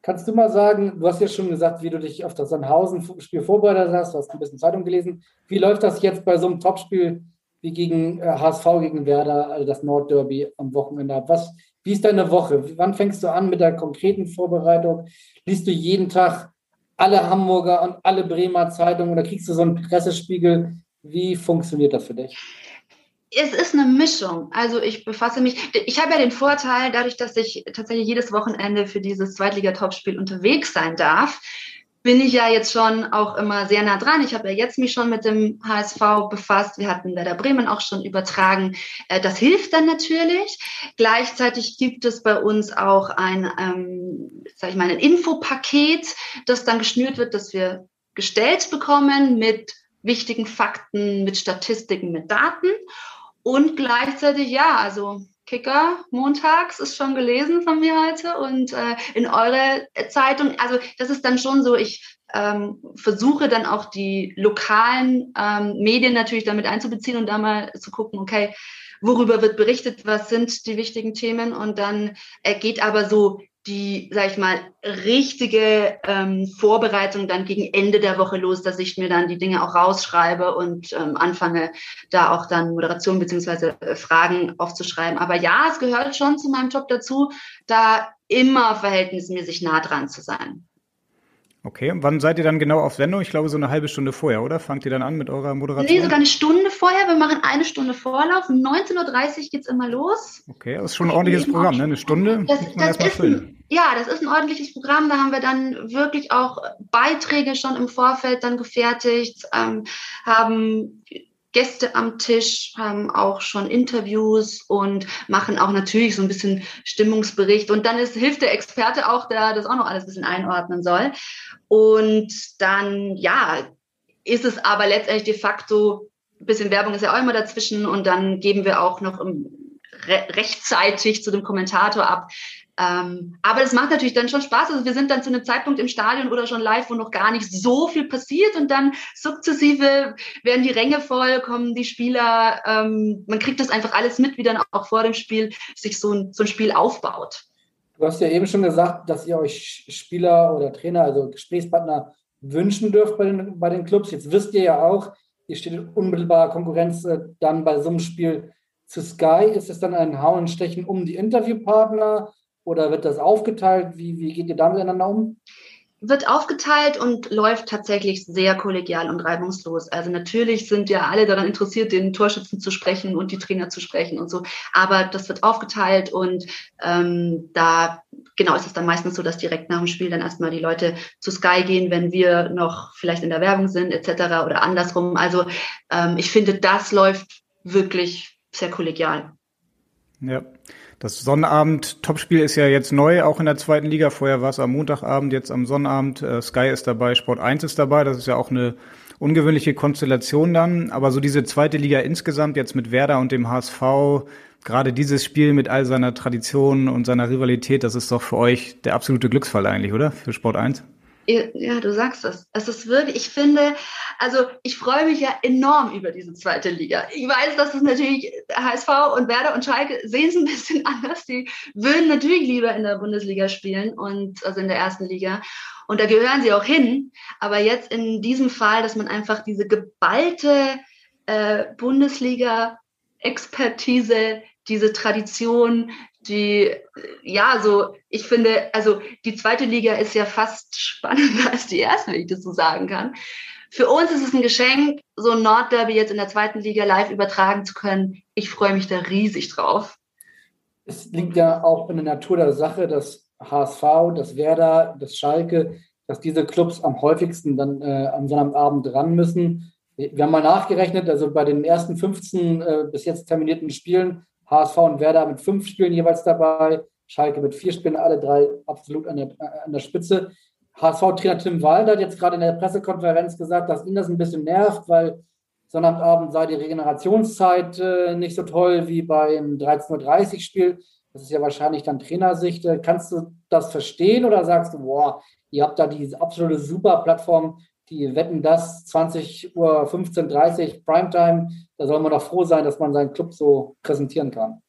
Kannst du mal sagen, du hast ja schon gesagt, wie du dich auf das Sandhausen-Spiel vorbereitet hast, du hast ein bisschen Zeitung gelesen. Wie läuft das jetzt bei so einem Topspiel wie gegen äh, HSV gegen Werder, also das Nordderby am Wochenende ab? Was, wie ist deine Woche? Wann fängst du an mit der konkreten Vorbereitung? Liest du jeden Tag alle Hamburger und alle Bremer Zeitungen oder kriegst du so einen Pressespiegel wie funktioniert das für dich? Es ist eine Mischung. Also ich befasse mich, ich habe ja den Vorteil, dadurch, dass ich tatsächlich jedes Wochenende für dieses Zweitliga-Topspiel unterwegs sein darf, bin ich ja jetzt schon auch immer sehr nah dran. Ich habe ja jetzt mich schon mit dem HSV befasst. Wir hatten Werder Bremen auch schon übertragen. Äh, das hilft dann natürlich. Gleichzeitig gibt es bei uns auch ein, ähm, sag ich mal, ein Infopaket, das dann geschnürt wird, das wir gestellt bekommen mit wichtigen Fakten, mit Statistiken, mit Daten. Und gleichzeitig, ja, also Kicker montags ist schon gelesen von mir heute und äh, in eure Zeitung, also das ist dann schon so, ich ähm, versuche dann auch die lokalen ähm, Medien natürlich damit einzubeziehen und da mal zu gucken, okay, worüber wird berichtet, was sind die wichtigen Themen und dann äh, geht aber so die, sag ich mal, richtige ähm, Vorbereitung dann gegen Ende der Woche los, dass ich mir dann die Dinge auch rausschreibe und ähm, anfange, da auch dann Moderation beziehungsweise äh, Fragen aufzuschreiben. Aber ja, es gehört schon zu meinem Job dazu, da immer verhältnismäßig nah dran zu sein. Okay, und wann seid ihr dann genau auf Sendung? Ich glaube, so eine halbe Stunde vorher, oder? Fangt ihr dann an mit eurer Moderation? Nee, sogar eine Stunde vorher. Wir machen eine Stunde Vorlauf. 19.30 Uhr geht's immer los. Okay, das ist schon ein ordentliches Programm, ne? Eine Stunde das, muss man erstmal füllen. Ein, ja, das ist ein ordentliches Programm. Da haben wir dann wirklich auch Beiträge schon im Vorfeld dann gefertigt, ähm, haben Gäste am Tisch, haben auch schon Interviews und machen auch natürlich so ein bisschen Stimmungsbericht. Und dann ist, hilft der Experte auch, der das auch noch alles ein bisschen einordnen soll. Und dann, ja, ist es aber letztendlich de facto, ein bisschen Werbung ist ja auch immer dazwischen und dann geben wir auch noch re rechtzeitig zu dem Kommentator ab, Ähm, aber das macht natürlich dann schon Spaß. Also wir sind dann zu einem Zeitpunkt im Stadion oder schon live, wo noch gar nicht so viel passiert und dann sukzessive werden die Ränge voll, kommen die Spieler. Ähm, man kriegt das einfach alles mit, wie dann auch vor dem Spiel sich so ein, so ein Spiel aufbaut. Du hast ja eben schon gesagt, dass ihr euch Spieler oder Trainer, also Gesprächspartner wünschen dürft bei den, bei den Clubs. Jetzt wisst ihr ja auch, ihr steht in unmittelbarer Konkurrenz äh, dann bei so einem Spiel zu Sky. Ist es dann ein Hauen und Stechen um die Interviewpartner? Oder wird das aufgeteilt? Wie, wie geht ihr da miteinander um? Wird aufgeteilt und läuft tatsächlich sehr kollegial und reibungslos. Also natürlich sind ja alle daran interessiert, den Torschützen zu sprechen und die Trainer zu sprechen und so. Aber das wird aufgeteilt und ähm, da genau ist es dann meistens so, dass direkt nach dem Spiel dann erstmal die Leute zu Sky gehen, wenn wir noch vielleicht in der Werbung sind etc. oder andersrum. Also ähm, ich finde, das läuft wirklich sehr kollegial. Ja. Das Sonnabend-Topspiel ist ja jetzt neu, auch in der zweiten Liga. Vorher war es am Montagabend, jetzt am Sonnabend. Äh, Sky ist dabei, Sport 1 ist dabei. Das ist ja auch eine ungewöhnliche Konstellation dann. Aber so diese zweite Liga insgesamt, jetzt mit Werder und dem HSV, gerade dieses Spiel mit all seiner Tradition und seiner Rivalität, das ist doch für euch der absolute Glücksfall eigentlich, oder? Für Sport 1? Ja, du sagst es. Es ist wirklich, ich finde, also ich freue mich ja enorm über diese zweite Liga. Ich weiß, dass es natürlich HSV und Werder und Schalke sehen es ein bisschen anders. Die würden natürlich lieber in der Bundesliga spielen und also in der ersten Liga. Und da gehören sie auch hin. Aber jetzt in diesem Fall, dass man einfach diese geballte äh, Bundesliga-Expertise, diese Tradition, die, ja, so, ich finde, also die zweite Liga ist ja fast spannender als die erste, wenn ich das so sagen kann. Für uns ist es ein Geschenk, so ein Nordderby jetzt in der zweiten Liga live übertragen zu können. Ich freue mich da riesig drauf. Es liegt ja auch in der Natur der Sache, dass HSV, das Werder, das Schalke, dass diese Clubs am häufigsten dann äh, am Sonnabend ran müssen. Wir haben mal nachgerechnet, also bei den ersten 15 äh, bis jetzt terminierten Spielen HSV und Werder mit fünf Spielen jeweils dabei, Schalke mit vier Spielen, alle drei absolut an der, an der Spitze. HSV-Trainer Tim Walder hat jetzt gerade in der Pressekonferenz gesagt, dass ihn das ein bisschen nervt, weil Sonnabendabend sei die Regenerationszeit äh, nicht so toll wie beim 13.30 Uhr-Spiel. Das ist ja wahrscheinlich dann Trainersicht. Äh, kannst du das verstehen oder sagst du, boah, ihr habt da diese absolute Super-Plattform, die wetten das 20 Uhr 15, 30 Primetime. Da soll man doch froh sein, dass man seinen Club so präsentieren kann.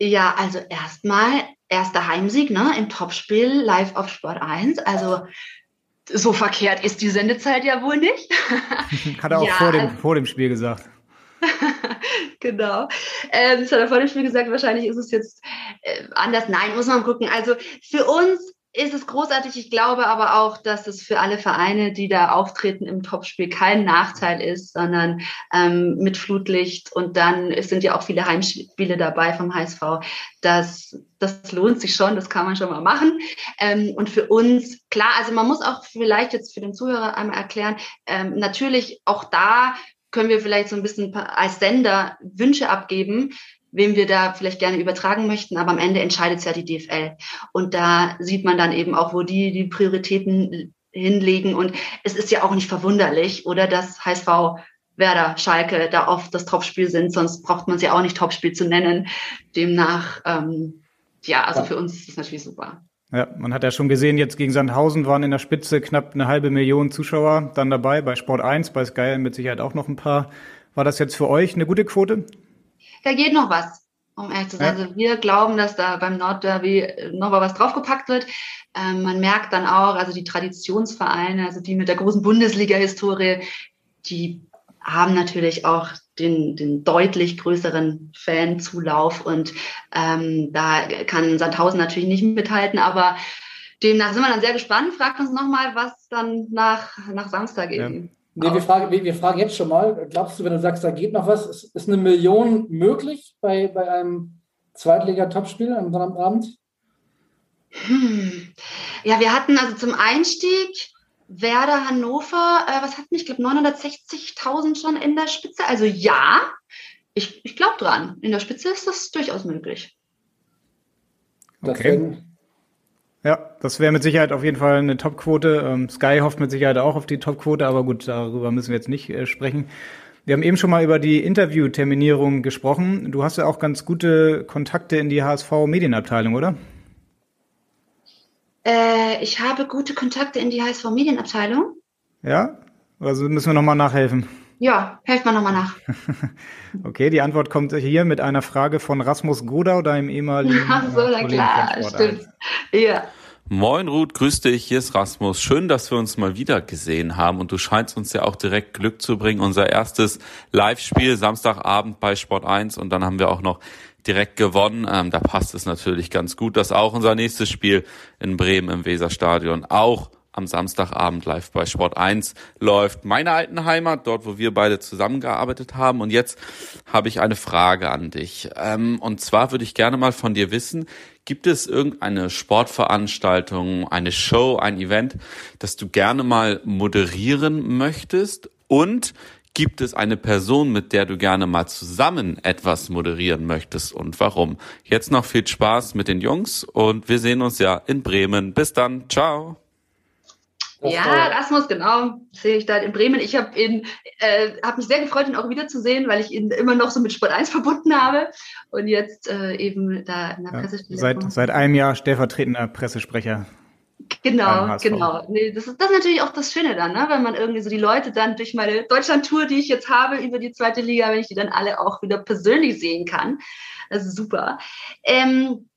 Ja, also erstmal erster Heimsieg ne, im Topspiel live auf Sport 1. Also so verkehrt ist die Sendezeit ja wohl nicht. Hat er auch ja, vor, dem, vor dem Spiel gesagt. genau. Ähm, das hat er vor dem Spiel gesagt. Wahrscheinlich ist es jetzt äh, anders. Nein, muss man gucken. Also für uns ist es großartig. Ich glaube aber auch, dass es für alle Vereine, die da auftreten im Topspiel, kein Nachteil ist, sondern ähm, mit Flutlicht und dann es sind ja auch viele Heimspiele dabei vom HSV. Das, das lohnt sich schon, das kann man schon mal machen. Ähm, und für uns, klar, also man muss auch vielleicht jetzt für den Zuhörer einmal erklären, ähm, natürlich auch da können wir vielleicht so ein bisschen als Sender Wünsche abgeben wem wir da vielleicht gerne übertragen möchten, aber am Ende entscheidet es ja die DFL. Und da sieht man dann eben auch, wo die die Prioritäten hinlegen. Und es ist ja auch nicht verwunderlich, oder dass HSV, Werder, Schalke da oft das Topspiel sind, sonst braucht man es ja auch nicht Topspiel zu nennen. Demnach, ähm, ja, also ja. für uns ist es natürlich super. Ja, man hat ja schon gesehen, jetzt gegen Sandhausen waren in der Spitze knapp eine halbe Million Zuschauer dann dabei, bei Sport 1, bei Sky mit Sicherheit auch noch ein paar. War das jetzt für euch eine gute Quote? Da geht noch was, um ehrlich zu sein. Ja. Also wir glauben, dass da beim Nordderby noch mal was draufgepackt wird. Ähm, man merkt dann auch, also die Traditionsvereine, also die mit der großen Bundesliga-Historie, die haben natürlich auch den, den deutlich größeren Fanzulauf und ähm, da kann Sandhausen natürlich nicht mithalten, aber demnach sind wir dann sehr gespannt. Fragt uns nochmal, was dann nach, nach Samstag eben Nee, wir fragen, wir, wir, fragen jetzt schon mal, glaubst du, wenn du sagst, da geht noch was, ist, ist eine Million möglich bei, bei einem Zweitliga-Topspiel am Sonnabend? Hm. Ja, wir hatten also zum Einstieg Werder Hannover, äh, was hatten wir? Ich glaube 960.000 schon in der Spitze. Also ja, ich, ich glaube dran. In der Spitze ist das durchaus möglich. Okay. Ja, das wäre mit Sicherheit auf jeden Fall eine Topquote. Ähm, Sky hofft mit Sicherheit auch auf die Topquote, aber gut, darüber müssen wir jetzt nicht äh, sprechen. Wir haben eben schon mal über die Interviewterminierung gesprochen. Du hast ja auch ganz gute Kontakte in die HSV-Medienabteilung, oder? Äh, ich habe gute Kontakte in die HSV-Medienabteilung. Ja? Also müssen wir nochmal nachhelfen? Ja, helft mal nochmal nach. okay, die Antwort kommt hier mit einer Frage von Rasmus Godau, deinem ehemaligen. Ach so, na klar, stimmt. Ja. Moin Ruth, grüß dich, hier ist Rasmus. Schön, dass wir uns mal wieder gesehen haben und du scheinst uns ja auch direkt Glück zu bringen. Unser erstes Live-Spiel Samstagabend bei Sport 1 und dann haben wir auch noch direkt gewonnen. Ähm, da passt es natürlich ganz gut, dass auch unser nächstes Spiel in Bremen im Weserstadion auch am Samstagabend live bei Sport 1 läuft. Meine alten Heimat, dort wo wir beide zusammengearbeitet haben. Und jetzt habe ich eine Frage an dich. Ähm, und zwar würde ich gerne mal von dir wissen, gibt es irgendeine Sportveranstaltung, eine Show, ein Event, das du gerne mal moderieren möchtest? Und gibt es eine Person, mit der du gerne mal zusammen etwas moderieren möchtest und warum? Jetzt noch viel Spaß mit den Jungs und wir sehen uns ja in Bremen. Bis dann. Ciao. Das ja, Rasmus, genau, sehe ich da in Bremen. Ich habe ihn, äh, habe mich sehr gefreut, ihn auch wiederzusehen, weil ich ihn immer noch so mit Sport 1 verbunden habe und jetzt äh, eben da in der ja, Pressestelle. Seit, seit einem Jahr stellvertretender Pressesprecher. Genau, genau. Nee, das, ist, das ist natürlich auch das Schöne dann, ne? wenn man irgendwie so die Leute dann durch meine Deutschland-Tour, die ich jetzt habe, über die zweite Liga, wenn ich die dann alle auch wieder persönlich sehen kann. Das ist super. Ähm,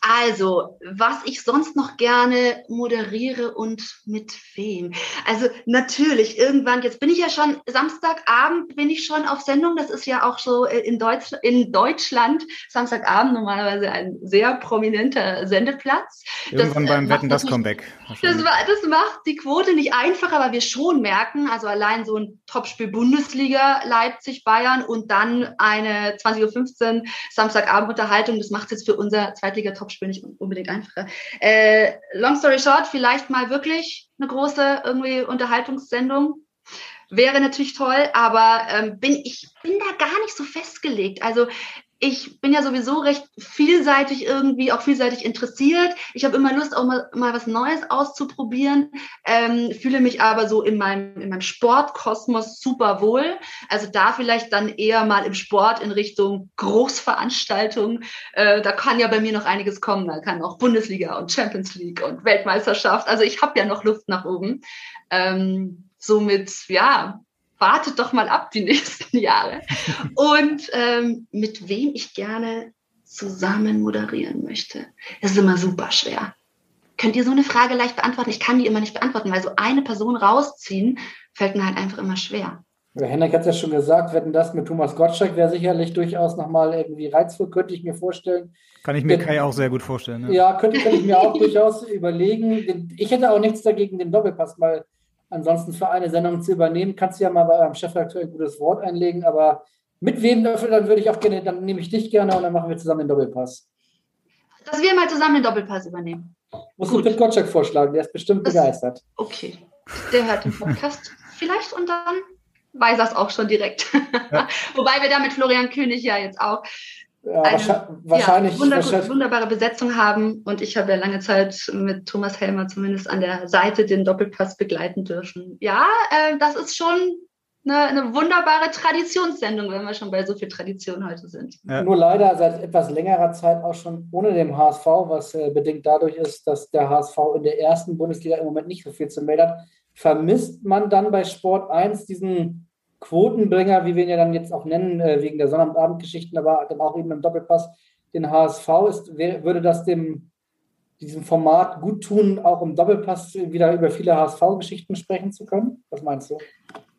also, was ich sonst noch gerne moderiere und mit wem? Also natürlich, irgendwann, jetzt bin ich ja schon, Samstagabend bin ich schon auf Sendung. Das ist ja auch so äh, in, Deutsch, in Deutschland, Samstagabend normalerweise ein sehr prominenter Sendeplatz. Irgendwann das, äh, beim Wetten, das Comeback. Das, das macht die Quote nicht einfacher, aber wir schon merken, also allein so ein Topspiel Bundesliga, Leipzig, Bayern und dann eine 20.15 Uhr Samstagabend-Unterhaltung, das macht es jetzt für unser Zweitliga-Topspiel Spiel nicht unbedingt einfacher. Äh, long story short, vielleicht mal wirklich eine große irgendwie Unterhaltungssendung. Wäre natürlich toll, aber ähm, bin ich bin da gar nicht so festgelegt. Also ich bin ja sowieso recht vielseitig irgendwie, auch vielseitig interessiert. Ich habe immer Lust, auch mal, mal was Neues auszuprobieren, ähm, fühle mich aber so in meinem, in meinem Sportkosmos super wohl. Also da vielleicht dann eher mal im Sport in Richtung Großveranstaltung. Äh, da kann ja bei mir noch einiges kommen. Da kann auch Bundesliga und Champions League und Weltmeisterschaft. Also ich habe ja noch Luft nach oben. Ähm, somit, ja, wartet doch mal ab die nächsten Jahre. Und ähm, mit wem ich gerne zusammen moderieren möchte. Das ist immer super schwer. Könnt ihr so eine Frage leicht beantworten? Ich kann die immer nicht beantworten, weil so eine Person rausziehen, fällt mir halt einfach immer schwer. Ja, Henrik hat es ja schon gesagt, wetten das mit Thomas Gottschalk wäre sicherlich durchaus nochmal irgendwie reizvoll, könnte ich mir vorstellen. Kann ich mir Kai auch sehr gut vorstellen. Ja, ja könnte, könnte ich mir auch durchaus überlegen. Ich hätte auch nichts dagegen, den Doppelpass mal ansonsten für eine Sendung zu übernehmen. Kannst du ja mal bei eurem Chefredakteur ein gutes Wort einlegen, aber mit wem dafür, dann würde ich auch gerne, dann nehme ich dich gerne und dann machen wir zusammen den Doppelpass. Dass wir mal zusammen den Doppelpass übernehmen. Muss ich Pit Gottschalk vorschlagen, der ist bestimmt das, begeistert. Okay. Der hört den Podcast vielleicht und dann weiß er es auch schon direkt. Ja. Wobei wir da mit Florian König ja jetzt auch ja, eine, wahrscheinlich, ja, wunder, wahrscheinlich. wunderbare Besetzung haben. Und ich habe ja lange Zeit mit Thomas Helmer zumindest an der Seite den Doppelpass begleiten dürfen. Ja, äh, das ist schon eine, eine, wunderbare Traditionssendung, wenn wir schon bei so viel Tradition heute sind. Ja. Nur leider seit etwas längerer Zeit auch schon ohne dem HSV, was äh, bedingt dadurch ist, dass der HSV in der ersten Bundesliga im Moment nicht so viel zu melden hat, vermisst man dann bei Sport 1 diesen Quotenbringer, wie wir ihn ja dann jetzt auch nennen, äh, wegen der Sonnabendgeschichten, aber dann auch eben im Doppelpass, den HSV ist, würde das dem diesem Format gut tun, auch im Doppelpass wieder über viele HSV-Geschichten sprechen zu können? Was meinst du?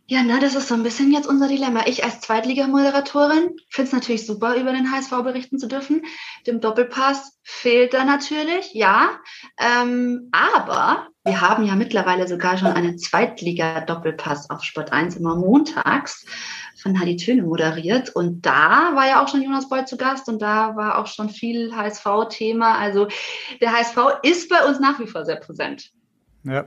Ja, na, das ist so ein bisschen jetzt unser Dilemma. Ich als Zweitligamoderatorin finde es natürlich super, über den HSV berichten zu dürfen. Dem Doppelpass fehlt da natürlich, ja. Ähm, aber wir haben ja mittlerweile sogar schon einen Zweitliga-Doppelpass auf Sport 1 immer montags von Hadi Töne moderiert. Und da war ja auch schon Jonas Boy zu Gast und da war auch schon viel HSV-Thema. Also der HSV ist bei uns nach wie vor sehr präsent. Ja,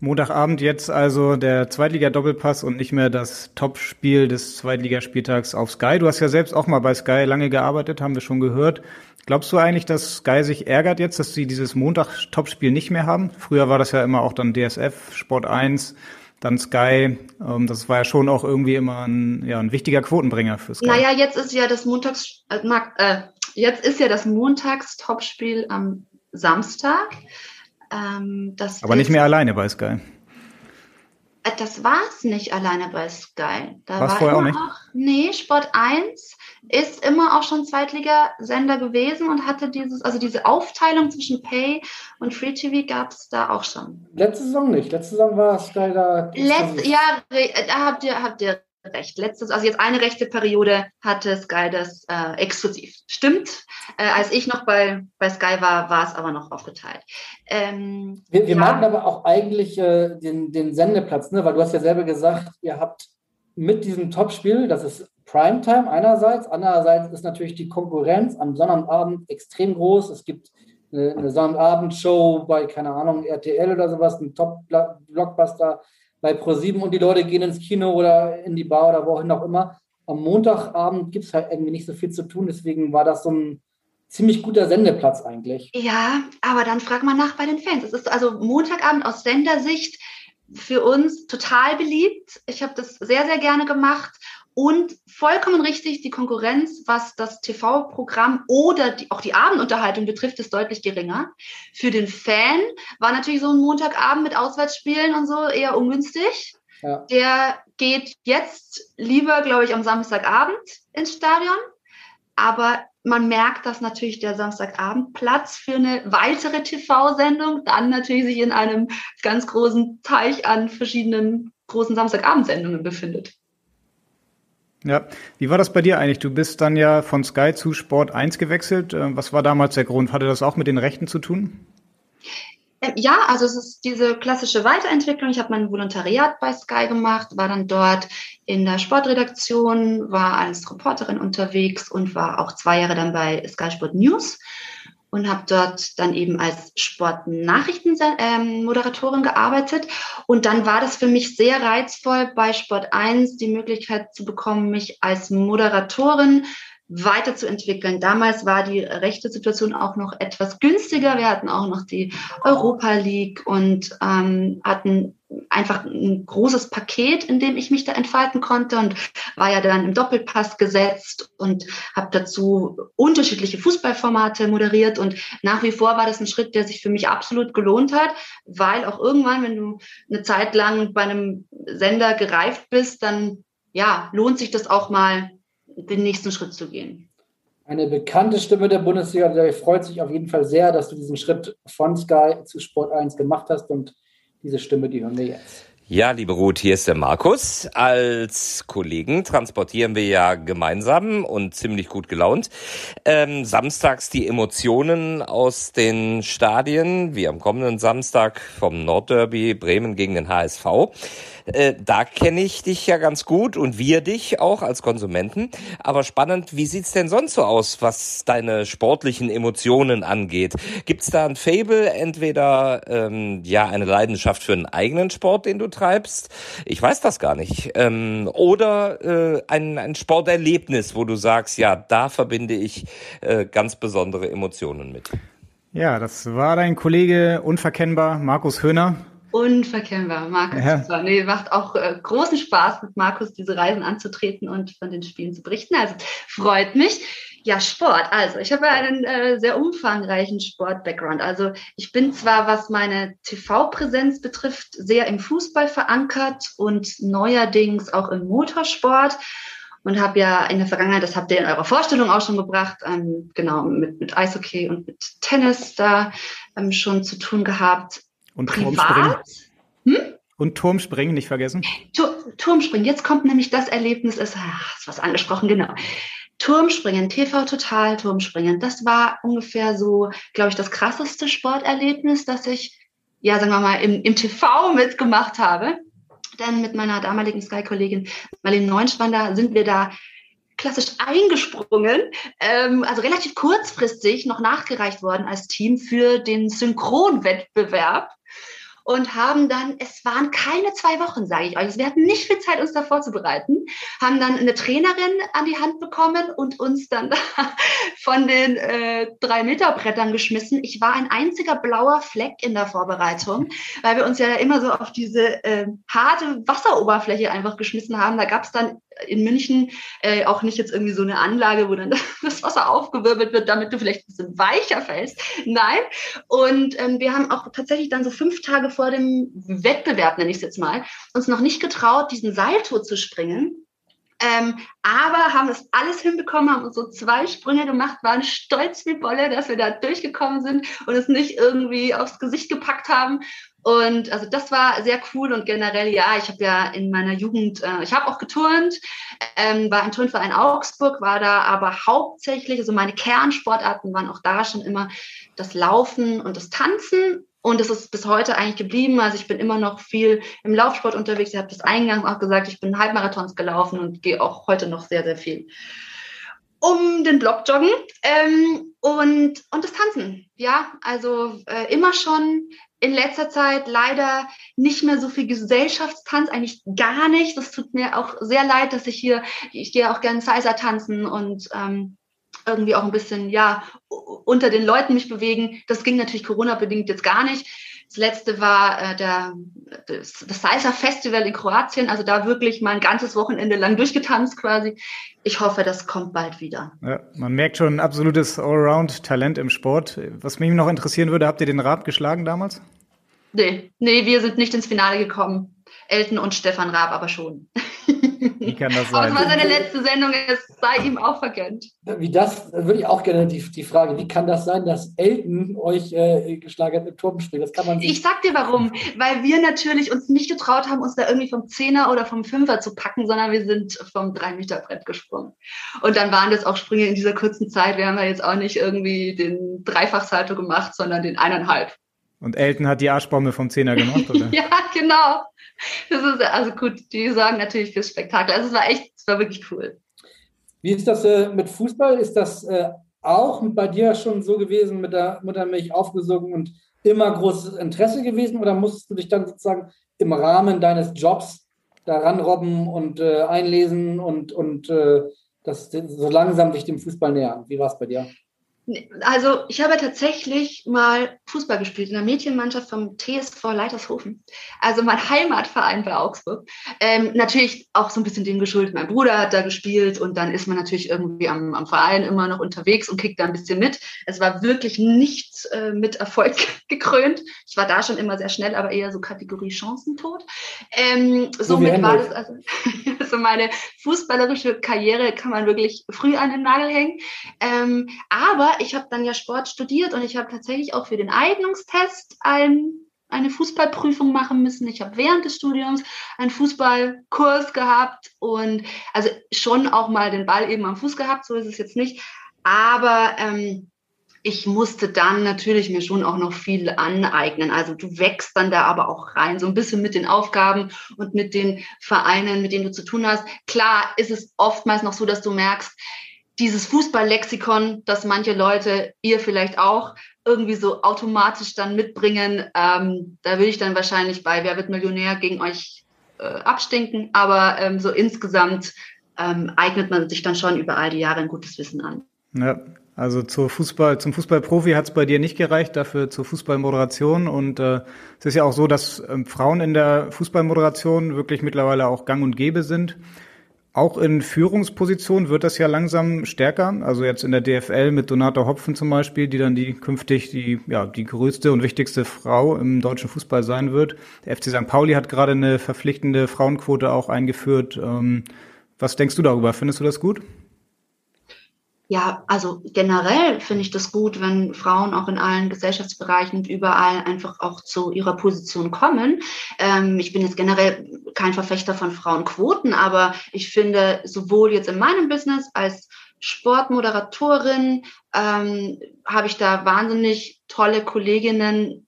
Montagabend jetzt also der Zweitliga-Doppelpass und nicht mehr das Topspiel des Zweitligaspieltags auf Sky. Du hast ja selbst auch mal bei Sky lange gearbeitet, haben wir schon gehört. Glaubst du eigentlich, dass Sky sich ärgert jetzt, dass sie dieses Montag-Topspiel nicht mehr haben? Früher war das ja immer auch dann DSF, Sport 1, dann Sky. Ähm, das war ja schon auch irgendwie immer ein, ja, ein wichtiger Quotenbringer für Sky. Naja, jetzt ist ja das Montags, äh, äh, jetzt ist ja das Montags-Topspiel am Samstag. Ähm, Aber nicht mehr alleine bei Sky. Äh, das war es nicht alleine bei Sky. Da War's war vorher auch nicht? Auch, nee, Sport 1 ist immer auch schon Zweitligasender gewesen und hatte dieses, also diese Aufteilung zwischen Pay und Free TV gab es da auch schon. Letzte Saison nicht. Letzte Saison war Sky da. Letzte, ja, da habt ihr, habt ihr recht. Letztes, also jetzt eine rechte Periode hatte Sky das äh, exklusiv. Stimmt. Äh, als ich noch bei, bei Sky war, war es aber noch aufgeteilt. Ähm, wir wir ja. meinen aber auch eigentlich äh, den, den Sendeplatz, ne? weil du hast ja selber gesagt, ihr habt mit diesem Topspiel, das ist Primetime einerseits, andererseits ist natürlich die Konkurrenz am Sonnabend extrem groß. Es gibt eine, eine Sonntagabendshow bei, keine Ahnung, RTL oder sowas, ein Top-Blockbuster bei ProSieben und die Leute gehen ins Kino oder in die Bar oder wohin auch immer. Am Montagabend gibt es halt irgendwie nicht so viel zu tun, deswegen war das so ein ziemlich guter Sendeplatz eigentlich. Ja, aber dann frag mal nach bei den Fans. Es ist also Montagabend aus Sendersicht für uns total beliebt. Ich habe das sehr, sehr gerne gemacht und vollkommen richtig, die Konkurrenz, was das TV-Programm oder die, auch die Abendunterhaltung betrifft, ist deutlich geringer. Für den Fan war natürlich so ein Montagabend mit Auswärtsspielen und so eher ungünstig. Ja. Der geht jetzt lieber, glaube ich, am Samstagabend ins Stadion. Aber man merkt, dass natürlich der Samstagabend Platz für eine weitere TV-Sendung dann natürlich sich in einem ganz großen Teich an verschiedenen großen Samstagabendsendungen befindet. Ja, wie war das bei dir eigentlich? Du bist dann ja von Sky zu Sport 1 gewechselt. Äh, was war damals der Grund? Hatte das auch mit den Rechten zu tun? Ähm, ja, also es ist diese klassische Weiterentwicklung. Ich habe mein Volontariat bei Sky gemacht, war dann dort in der Sportredaktion, war als Reporterin unterwegs und war auch zwei Jahre dann bei Sky Sport News und habe dort dann eben als Sportnachrichtenmoderatorin gearbeitet. Und dann war das für mich sehr reizvoll, bei Sport 1 die Möglichkeit zu bekommen, mich als Moderatorin weiterzuentwickeln. Damals war die rechte Situation auch noch etwas günstiger. Wir hatten auch noch die Europa League und ähm, hatten einfach ein großes Paket, in dem ich mich da entfalten konnte und war ja dann im Doppelpass gesetzt und habe dazu unterschiedliche Fußballformate moderiert und nach wie vor war das ein Schritt, der sich für mich absolut gelohnt hat, weil auch irgendwann, wenn du eine Zeit lang bei einem Sender gereift bist, dann ja, lohnt sich das auch mal den nächsten Schritt zu gehen. Eine bekannte Stimme der Bundesliga, der freut sich auf jeden Fall sehr, dass du diesen Schritt von Sky zu Sport 1 gemacht hast und diese Stimme, die hören wir jetzt. Ja, liebe Ruth, hier ist der Markus. Als Kollegen transportieren wir ja gemeinsam und ziemlich gut gelaunt ähm, samstags die Emotionen aus den Stadien, wie am kommenden Samstag vom Nordderby Bremen gegen den HSV. Äh, da kenne ich dich ja ganz gut und wir dich auch als Konsumenten. Aber spannend, wie sieht's denn sonst so aus, was deine sportlichen Emotionen angeht? Gibt's da ein Fable, entweder ähm, ja eine Leidenschaft für einen eigenen Sport, den du treibst? Ich weiß das gar nicht. Ähm, oder äh, ein, ein Sporterlebnis, wo du sagst, ja, da verbinde ich äh, ganz besondere Emotionen mit. Ja, das war dein Kollege unverkennbar, Markus Höhner. Unverkennbar, Markus. Ja. Nee, macht auch äh, großen Spaß, mit Markus diese Reisen anzutreten und von den Spielen zu berichten. Also freut mich. Ja, Sport. Also ich habe einen äh, sehr umfangreichen Sport-Background. Also ich bin zwar, was meine TV-Präsenz betrifft, sehr im Fußball verankert und neuerdings auch im Motorsport und habe ja in der Vergangenheit, das habt ihr in eurer Vorstellung auch schon gebracht, ähm, genau mit, mit Eishockey und mit Tennis da ähm, schon zu tun gehabt. Und Turmspringen. Hm? Und Turmspringen, nicht vergessen. Tur Turmspringen, jetzt kommt nämlich das Erlebnis, ist, ach, ist was angesprochen, genau. Turmspringen, TV Total Turmspringen, das war ungefähr so, glaube ich, das krasseste Sporterlebnis, das ich, ja, sagen wir mal, im, im TV mitgemacht habe. Denn mit meiner damaligen Sky-Kollegin Marlene Neunschwander sind wir da klassisch eingesprungen, ähm, also relativ kurzfristig noch nachgereicht worden als Team für den Synchronwettbewerb. Und haben dann, es waren keine zwei Wochen, sage ich euch, wir hatten nicht viel Zeit, uns da vorzubereiten, haben dann eine Trainerin an die Hand bekommen und uns dann von den äh, drei Meter Brettern geschmissen. Ich war ein einziger blauer Fleck in der Vorbereitung, weil wir uns ja immer so auf diese äh, harte Wasseroberfläche einfach geschmissen haben. Da gab es dann in München äh, auch nicht jetzt irgendwie so eine Anlage, wo dann das Wasser aufgewirbelt wird, damit du vielleicht ein bisschen weicher fällst. Nein. Und ähm, wir haben auch tatsächlich dann so fünf Tage vor dem Wettbewerb, nenne ich es jetzt mal, uns noch nicht getraut, diesen Salto zu springen. Ähm, aber haben das alles hinbekommen, haben so zwei Sprünge gemacht, waren stolz wie Bolle, dass wir da durchgekommen sind und es nicht irgendwie aufs Gesicht gepackt haben. Und also das war sehr cool und generell, ja, ich habe ja in meiner Jugend, äh, ich habe auch geturnt, ähm, war im Turnverein Augsburg, war da aber hauptsächlich, also meine Kernsportarten waren auch da schon immer das Laufen und das Tanzen. Und es ist bis heute eigentlich geblieben. Also ich bin immer noch viel im Laufsport unterwegs. Ich habe das eingangs auch gesagt, ich bin Halbmarathons gelaufen und gehe auch heute noch sehr, sehr viel um den Block joggen ähm, und, und das Tanzen. Ja, also äh, immer schon in letzter Zeit leider nicht mehr so viel Gesellschaftstanz, eigentlich gar nicht. Das tut mir auch sehr leid, dass ich hier, ich gehe auch gerne Salsa tanzen und ähm, irgendwie auch ein bisschen, ja, unter den Leuten mich bewegen. Das ging natürlich Corona-bedingt jetzt gar nicht. Das letzte war äh, der, das, das Salsa Festival in Kroatien, also da wirklich mal ein ganzes Wochenende lang durchgetanzt quasi. Ich hoffe, das kommt bald wieder. Ja, man merkt schon ein absolutes Allround-Talent im Sport. Was mich noch interessieren würde, habt ihr den Raab geschlagen damals? Nee, nee, wir sind nicht ins Finale gekommen. Elton und Stefan Raab aber schon. Wie kann das sein? Aber es war seine letzte Sendung, es sei ihm auch vergönnt. Wie das, würde ich auch gerne die, die Frage, wie kann das sein, dass Elton euch äh, geschlagen hat mit Turmspringen? Das kann man Ich sag dir warum. Weil wir natürlich uns nicht getraut haben, uns da irgendwie vom Zehner oder vom Fünfer zu packen, sondern wir sind vom 3-Meter-Brett gesprungen. Und dann waren das auch Sprünge in dieser kurzen Zeit. Wir haben ja jetzt auch nicht irgendwie den Dreifachsalto gemacht, sondern den eineinhalb. Und Elton hat die Arschbombe vom Zehner gemacht, oder? ja, genau. Das ist, also gut, die sagen natürlich fürs Spektakel. Also es war echt, es war wirklich cool. Wie ist das äh, mit Fußball? Ist das äh, auch bei dir schon so gewesen, mit der Muttermilch aufgesogen und immer großes Interesse gewesen? Oder musstest du dich dann sozusagen im Rahmen deines Jobs daran robben und äh, einlesen und, und äh, das, so langsam dich dem Fußball nähern? Wie war es bei dir? Also ich habe tatsächlich mal Fußball gespielt in der Mädchenmannschaft vom TSV Leitershofen. Also mein Heimatverein bei Augsburg. Ähm, natürlich auch so ein bisschen dem geschuldet. Mein Bruder hat da gespielt und dann ist man natürlich irgendwie am, am Verein immer noch unterwegs und kriegt da ein bisschen mit. Es war wirklich nicht äh, mit Erfolg gekrönt. Ich war da schon immer sehr schnell, aber eher so Kategorie Chancentod. Ähm, somit war das also, also meine fußballerische Karriere kann man wirklich früh an den Nagel hängen. Ähm, aber ich habe dann ja Sport studiert und ich habe tatsächlich auch für den Eignungstest ein, eine Fußballprüfung machen müssen. Ich habe während des Studiums einen Fußballkurs gehabt und also schon auch mal den Ball eben am Fuß gehabt, so ist es jetzt nicht. Aber ähm, ich musste dann natürlich mir schon auch noch viel aneignen. Also du wächst dann da aber auch rein, so ein bisschen mit den Aufgaben und mit den Vereinen, mit denen du zu tun hast. Klar ist es oftmals noch so, dass du merkst, dieses Fußballlexikon, das manche Leute, ihr vielleicht auch, irgendwie so automatisch dann mitbringen, ähm, da will ich dann wahrscheinlich bei Wer wird Millionär gegen euch äh, abstinken. Aber ähm, so insgesamt ähm, eignet man sich dann schon über all die Jahre ein gutes Wissen an. Ja, also zur Fußball, zum Fußballprofi hat es bei dir nicht gereicht, dafür zur Fußballmoderation. Und äh, es ist ja auch so, dass ähm, Frauen in der Fußballmoderation wirklich mittlerweile auch gang und gäbe sind. Auch in Führungspositionen wird das ja langsam stärker. Also jetzt in der DFL mit Donata Hopfen zum Beispiel, die dann die künftig die, ja, die größte und wichtigste Frau im deutschen Fußball sein wird. Der FC St. Pauli hat gerade eine verpflichtende Frauenquote auch eingeführt. Ähm, was denkst du darüber? Findest du das gut? Ja, also generell finde ich das gut, wenn Frauen auch in allen Gesellschaftsbereichen und überall einfach auch zu ihrer Position kommen. Ähm, ich bin jetzt generell kein Verfechter von Frauenquoten, aber ich finde sowohl jetzt in meinem Business als Sportmoderatorin ähm, habe ich da wahnsinnig tolle Kolleginnen,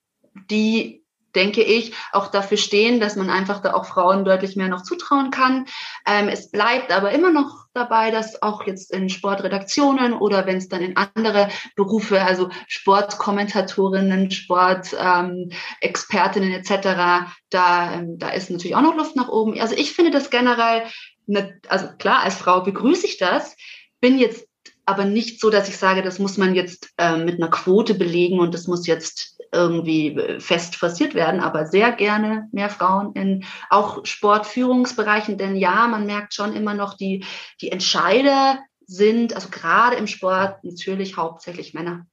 die denke ich, auch dafür stehen, dass man einfach da auch Frauen deutlich mehr noch zutrauen kann. Ähm, es bleibt aber immer noch dabei, dass auch jetzt in Sportredaktionen oder wenn es dann in andere Berufe, also Sportkommentatorinnen, Sportexpertinnen ähm, etc., da, ähm, da ist natürlich auch noch Luft nach oben. Also ich finde das generell, ne, also klar, als Frau begrüße ich das, bin jetzt aber nicht so, dass ich sage, das muss man jetzt äh, mit einer Quote belegen und das muss jetzt irgendwie äh, fest forciert werden, aber sehr gerne mehr Frauen in auch Sportführungsbereichen, denn ja, man merkt schon immer noch, die, die Entscheider sind, also gerade im Sport, natürlich hauptsächlich Männer.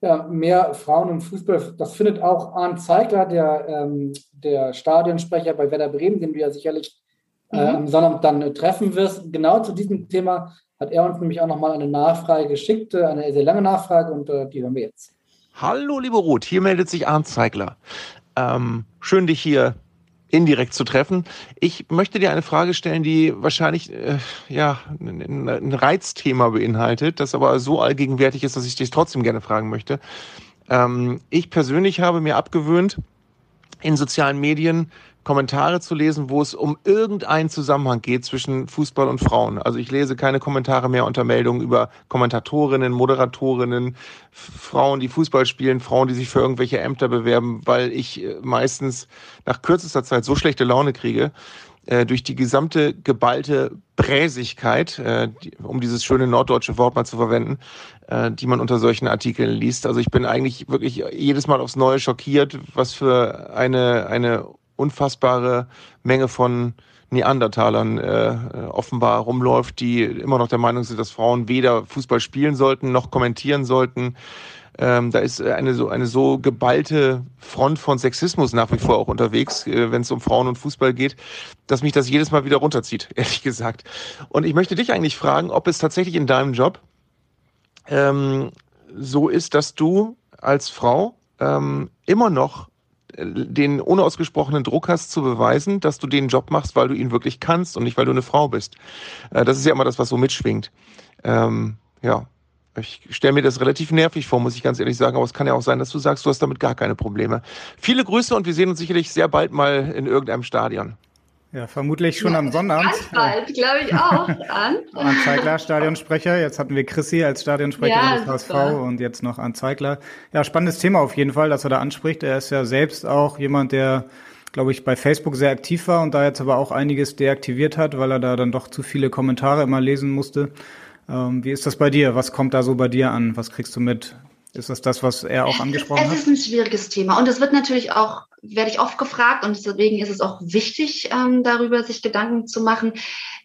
Ja, mehr Frauen im Fußball, das findet auch Arndt Zeigler, der, ähm, der Stadionsprecher bei Werder Bremen, den du ja sicherlich äh, mhm. am Sonntag dann äh, treffen wirst. Genau zu diesem Thema hat er uns nämlich auch nochmal eine Nachfrage geschickt, äh, eine sehr lange Nachfrage und äh, die hören wir jetzt. Hallo, liebe Ruth, hier meldet sich Arndt Zeigler. Ähm, schön, dich hier indirekt zu treffen. Ich möchte dir eine Frage stellen, die wahrscheinlich äh, ja ein, ein Reizthema beinhaltet, das aber so allgegenwärtig ist, dass ich dich trotzdem gerne fragen möchte. Ähm, ich persönlich habe mir abgewöhnt, in sozialen Medien Kommentare zu lesen, wo es um irgendeinen Zusammenhang geht zwischen Fußball und Frauen. Also ich lese keine Kommentare mehr unter Meldungen über Kommentatorinnen, Moderatorinnen, Frauen, die Fußball spielen, Frauen, die sich für irgendwelche Ämter bewerben, weil ich äh, meistens nach kürzester Zeit so schlechte Laune kriege, äh, durch die gesamte geballte Bräsigkeit, äh, um dieses schöne norddeutsche Wort mal zu verwenden, die man unter solchen Artikeln liest. Also ich bin eigentlich wirklich jedes Mal aufs Neue schockiert, was für eine, eine unfassbare Menge von Neandertalern äh, offenbar rumläuft, die immer noch der Meinung sind, dass Frauen weder Fußball spielen sollten noch kommentieren sollten. Ähm, da ist eine so, eine so geballte Front von Sexismus nach wie vor auch unterwegs, äh, wenn es um Frauen und Fußball geht, dass mich das jedes Mal wieder runterzieht, ehrlich gesagt. Und ich möchte dich eigentlich fragen, ob es tatsächlich in deinem Job ähm, so ist, dass du als Frau ähm, immer noch den unausgesprochenen Druck hast zu beweisen, dass du den Job machst, weil du ihn wirklich kannst und nicht, weil du eine Frau bist. Äh, das ist ja immer das, was so mitschwingt. Ähm, ja, ich stelle mir das relativ nervig vor, muss ich ganz ehrlich sagen, aber es kann ja auch sein, dass du sagst, du hast damit gar keine Probleme. Viele Grüße und wir sehen uns sicherlich sehr bald mal in irgendeinem Stadion. Ja, vermutlich schon ja, am Sonnabend. Ganz bald, glaube ich auch. An. An Zeigler, Stadionsprecher. Jetzt hatten wir Chrissy als Stadionsprecher ja, des HSV und jetzt noch an Zeigler. Ja, spannendes Thema auf jeden Fall, dass er da anspricht. Er ist ja selbst auch jemand, der, glaube ich, bei Facebook sehr aktiv war und da jetzt aber auch einiges deaktiviert hat, weil er da dann doch zu viele Kommentare immer lesen musste. Ähm, wie ist das bei dir? Was kommt da so bei dir an? Was kriegst du mit? Ist das das, was er auch angesprochen hat? Es ist ein schwieriges Thema und es wird natürlich auch, werde ich oft gefragt und deswegen ist es auch wichtig, ähm, darüber sich Gedanken zu machen.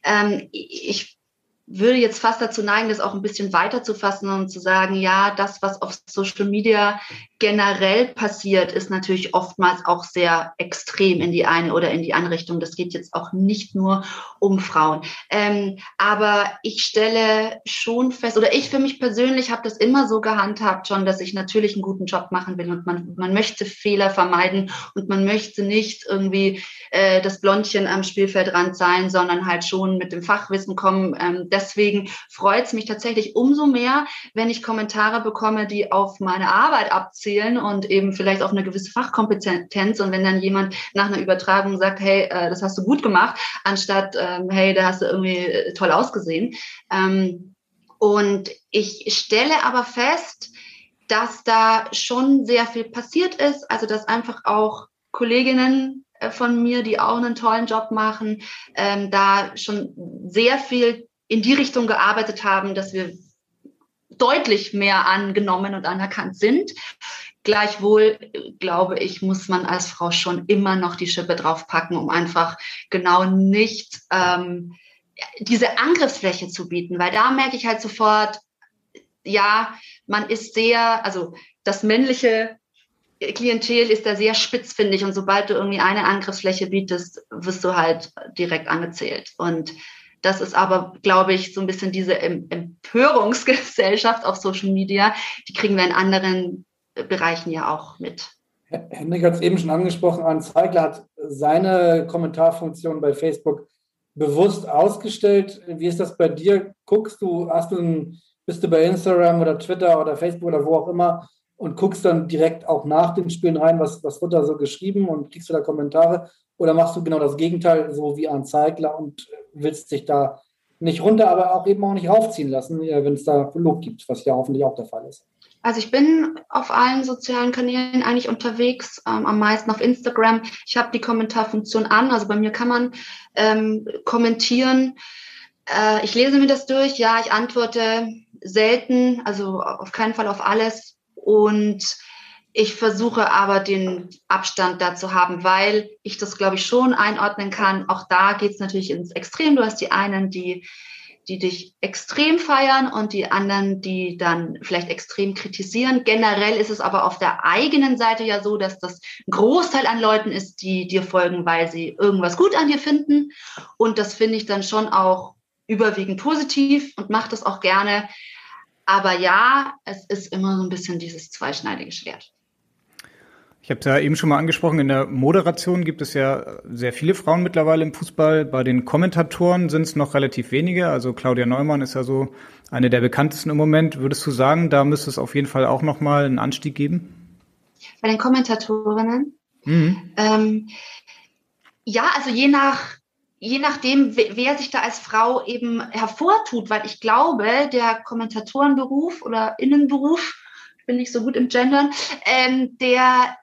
Ähm, ich würde jetzt fast dazu neigen, das auch ein bisschen weiter zu fassen und zu sagen, ja, das, was auf Social Media generell passiert, ist natürlich oftmals auch sehr extrem in die eine oder in die andere Richtung. Das geht jetzt auch nicht nur um Frauen. Ähm, aber ich stelle schon fest, oder ich für mich persönlich habe das immer so gehandhabt schon, dass ich natürlich einen guten Job machen will und man, man möchte Fehler vermeiden und man möchte nicht irgendwie äh, das Blondchen am Spielfeldrand sein, sondern halt schon mit dem Fachwissen kommen. Ähm, deswegen freut es mich tatsächlich umso mehr, wenn ich Kommentare bekomme, die auf meine Arbeit abzielen und eben vielleicht auf eine gewisse Fachkompetenz. Und wenn dann jemand nach einer Übertragung sagt, hey, äh, das hast du gut gemacht, anstatt, ähm, hey, da hast du irgendwie äh, toll ausgesehen. Ähm, und ich stelle aber fest, dass da schon sehr viel passiert ist, also dass einfach auch Kolleginnen äh, von mir, die auch einen tollen Job machen, ähm, da schon sehr viel in die Richtung gearbeitet haben, dass wir deutlich mehr angenommen und anerkannt sind. Gleichwohl, glaube ich, muss man als Frau schon immer noch die Schippe draufpacken, um einfach genau nicht ähm, diese Angriffsfläche zu bieten, weil da merke ich halt sofort, ja, man ist sehr, also das männliche Klientel ist da sehr spitzfindig und sobald du irgendwie eine Angriffsfläche bietest, wirst du halt direkt angezählt. Und das ist aber, glaube ich, so ein bisschen diese Empörungsgesellschaft auf Social Media. Die kriegen wir in anderen Bereichen ja auch mit. Henrik hat es eben schon angesprochen, Arne Zeigler hat seine Kommentarfunktion bei Facebook bewusst ausgestellt. Wie ist das bei dir? Guckst du, hast du ein, bist du bei Instagram oder Twitter oder Facebook oder wo auch immer und guckst dann direkt auch nach den Spielen rein, was, was wird da so geschrieben und kriegst du da Kommentare? Oder machst du genau das Gegenteil, so wie ein Zeigler und willst dich da nicht runter, aber auch eben auch nicht raufziehen lassen, äh, wenn es da Lob gibt, was ja hoffentlich auch der Fall ist. Also ich bin auf allen sozialen Kanälen eigentlich unterwegs, ähm, am meisten auf Instagram. Ich habe die Kommentarfunktion an, also bei mir kann man ähm, kommentieren. Äh, ich lese mir das durch, ja, ich antworte selten, also auf keinen Fall auf alles. Und ich versuche aber den Abstand da zu haben, weil ich das, glaube ich, schon einordnen kann. Auch da geht es natürlich ins Extrem. Du hast die einen, die, die dich extrem feiern und die anderen, die dann vielleicht extrem kritisieren. Generell ist es aber auf der eigenen Seite ja so, dass das ein Großteil an Leuten ist, die dir folgen, weil sie irgendwas gut an dir finden. Und das finde ich dann schon auch überwiegend positiv und mache das auch gerne. Aber ja, es ist immer so ein bisschen dieses zweischneidige Schwert. Ich habe es ja eben schon mal angesprochen, in der Moderation gibt es ja sehr viele Frauen mittlerweile im Fußball. Bei den Kommentatoren sind es noch relativ wenige. Also Claudia Neumann ist ja so eine der bekanntesten im Moment. Würdest du sagen, da müsste es auf jeden Fall auch noch mal einen Anstieg geben? Bei den Kommentatorinnen? Mhm. Ähm, ja, also je nach je nachdem, wer sich da als Frau eben hervortut, weil ich glaube, der Kommentatorenberuf oder Innenberuf, ich bin nicht so gut im Gendern, ähm, der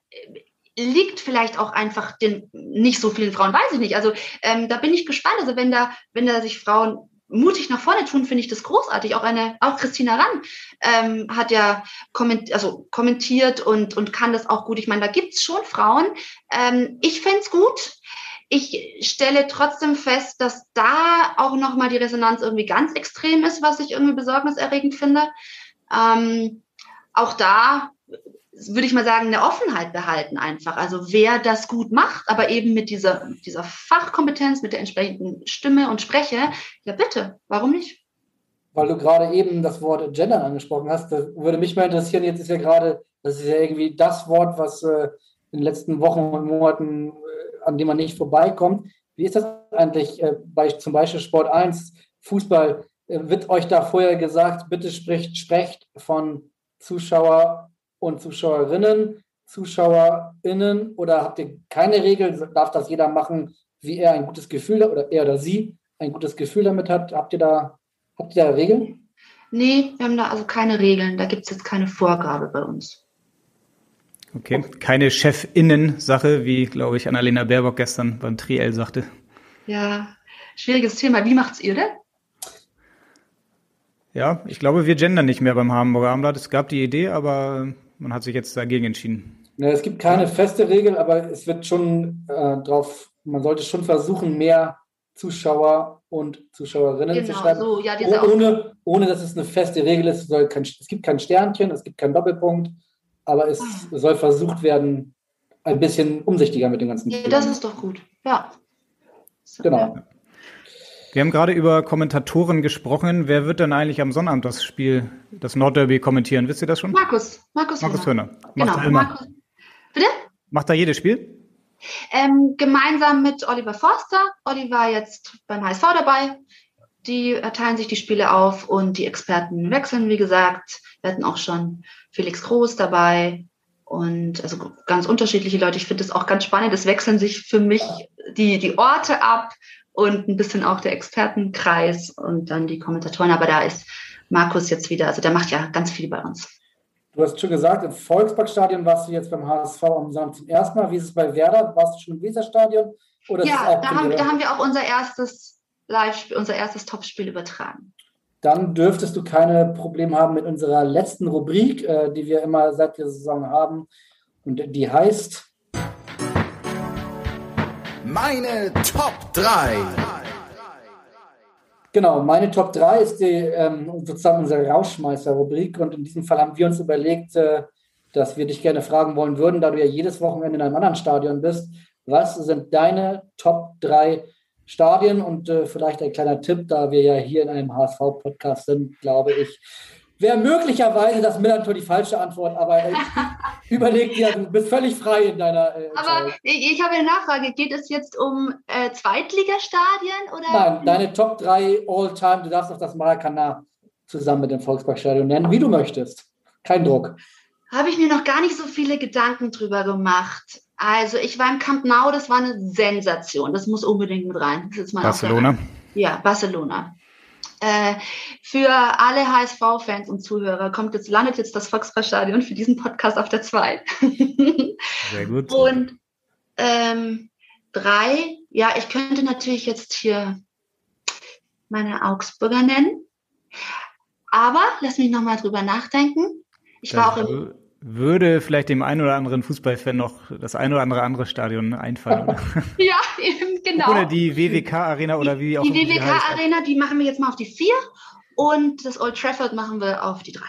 liegt vielleicht auch einfach den nicht so vielen Frauen, weiß ich nicht. Also ähm, da bin ich gespannt. Also wenn da, wenn da sich Frauen mutig nach vorne tun, finde ich das großartig. Auch eine, auch Christina Rann ähm, hat ja komment, also kommentiert und, und kann das auch gut. Ich meine, da gibt's schon Frauen. Ähm, ich fände gut. Ich stelle trotzdem fest, dass da auch nochmal die Resonanz irgendwie ganz extrem ist, was ich irgendwie besorgniserregend finde. Ähm, auch da würde ich mal sagen, eine Offenheit behalten einfach. Also wer das gut macht, aber eben mit dieser, dieser Fachkompetenz, mit der entsprechenden Stimme und Spreche, ja bitte, warum nicht? Weil du gerade eben das Wort Gender angesprochen hast, würde mich mal interessieren, jetzt ist ja gerade, das ist ja irgendwie das Wort, was äh, in den letzten Wochen und Monaten an dem man nicht vorbeikommt. Wie ist das eigentlich äh, bei zum Beispiel Sport 1, Fußball? Äh, wird euch da vorher gesagt, bitte spricht, sprecht von Zuschauer und Zuschauerinnen, ZuschauerInnen oder habt ihr keine Regel? Darf das jeder machen, wie er ein gutes Gefühl oder er oder sie ein gutes Gefühl damit hat? Habt ihr da, habt ihr da Regeln? Nee, wir haben da also keine Regeln. Da gibt es jetzt keine Vorgabe bei uns. Okay, keine Chefinnen-Sache, wie, glaube ich, Annalena Baerbock gestern beim Triell sagte. Ja, schwieriges Thema. Wie macht's ihr denn? Ja, ich glaube, wir gendern nicht mehr beim Hamburger Abendblatt. Es gab die Idee, aber man hat sich jetzt dagegen entschieden. Ja, es gibt keine feste Regel, aber es wird schon äh, drauf, man sollte schon versuchen, mehr Zuschauer und Zuschauerinnen genau, zu schreiben. So, ja, ohne, ohne, dass es eine feste Regel ist. Es, kein, es gibt kein Sternchen, es gibt keinen Doppelpunkt aber es ah. soll versucht werden, ein bisschen umsichtiger mit dem ganzen Ja, das ist doch gut. Ja. Genau. Wir haben gerade über Kommentatoren gesprochen. Wer wird denn eigentlich am Sonnabend das Spiel, das Nordderby kommentieren? Wisst ihr das schon? Markus. Markus, Markus Höhner. Macht genau. Markus. Bitte? Macht er jedes Spiel? Ähm, gemeinsam mit Oliver Forster. Oliver jetzt beim HSV dabei. Die teilen sich die Spiele auf und die Experten wechseln, wie gesagt. Wir hatten auch schon Felix Groß dabei und also ganz unterschiedliche Leute. Ich finde es auch ganz spannend. Es wechseln sich für mich die, die Orte ab und ein bisschen auch der Expertenkreis und dann die Kommentatoren. Aber da ist Markus jetzt wieder, also der macht ja ganz viel bei uns. Du hast schon gesagt, im Volksparkstadion warst du jetzt beim HSV am Sonntag zum ersten Mal. Wie ist es bei Werder? Warst du schon im Weserstadion? Oder ja, da haben, da haben wir auch unser erstes Live, unser erstes Topspiel übertragen dann dürftest du keine Probleme haben mit unserer letzten Rubrik, äh, die wir immer seit der Saison haben. Und die heißt Meine Top 3. Genau, meine Top 3 ist die, ähm, sozusagen unsere Rauschmeister-Rubrik. Und in diesem Fall haben wir uns überlegt, äh, dass wir dich gerne fragen wollen würden, da du ja jedes Wochenende in einem anderen Stadion bist. Was sind deine Top 3 Stadien und äh, vielleicht ein kleiner Tipp, da wir ja hier in einem HSV-Podcast sind, glaube ich, wäre möglicherweise das Millantor die falsche Antwort, aber äh, überleg dir, du bist völlig frei in deiner. Äh, aber ich, ich, habe eine Nachfrage. Geht es jetzt um äh, Zweitligastadien oder? Nein, deine Top 3 All-Time. Du darfst auch das Maracanã zusammen mit dem Volksparkstadion nennen, wie du möchtest. Kein Druck. habe ich mir noch gar nicht so viele Gedanken drüber gemacht. Also ich war im Camp Nou, das war eine Sensation. Das muss unbedingt mit rein. Barcelona. Ja, Barcelona. Äh, für alle HSV-Fans und Zuhörer kommt jetzt, landet jetzt das Volksparkstadion für diesen Podcast auf der 2. Sehr gut. Und ähm, drei, ja, ich könnte natürlich jetzt hier meine Augsburger nennen. Aber lass mich nochmal drüber nachdenken. Ich war auch im würde vielleicht dem einen oder anderen Fußballfan noch das ein oder andere andere Stadion einfallen. ja, eben, genau. Oder die WWK-Arena oder wie auch immer. Die WWK-Arena, die machen wir jetzt mal auf die vier und das Old Trafford machen wir auf die drei.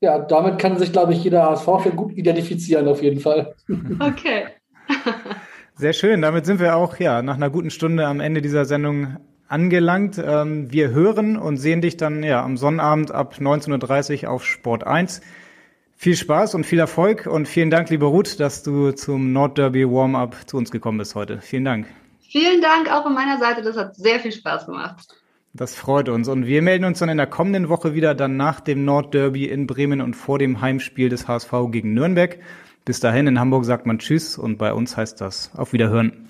Ja, damit kann sich, glaube ich, jeder HSV-Fan gut identifizieren, auf jeden Fall. Okay. Sehr schön. Damit sind wir auch ja nach einer guten Stunde am Ende dieser Sendung angelangt. Ähm, wir hören und sehen dich dann ja am Sonnabend ab 19.30 Uhr auf Sport 1. Viel Spaß und viel Erfolg und vielen Dank, lieber Ruth, dass du zum Nordderby Warm-up zu uns gekommen bist heute. Vielen Dank. Vielen Dank auch von meiner Seite. Das hat sehr viel Spaß gemacht. Das freut uns. Und wir melden uns dann in der kommenden Woche wieder, dann nach dem Nordderby in Bremen und vor dem Heimspiel des HSV gegen Nürnberg. Bis dahin in Hamburg sagt man Tschüss und bei uns heißt das auf Wiederhören.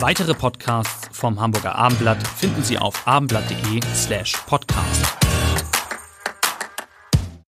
Weitere Podcasts vom Hamburger Abendblatt finden Sie auf abendblatt.de slash podcast.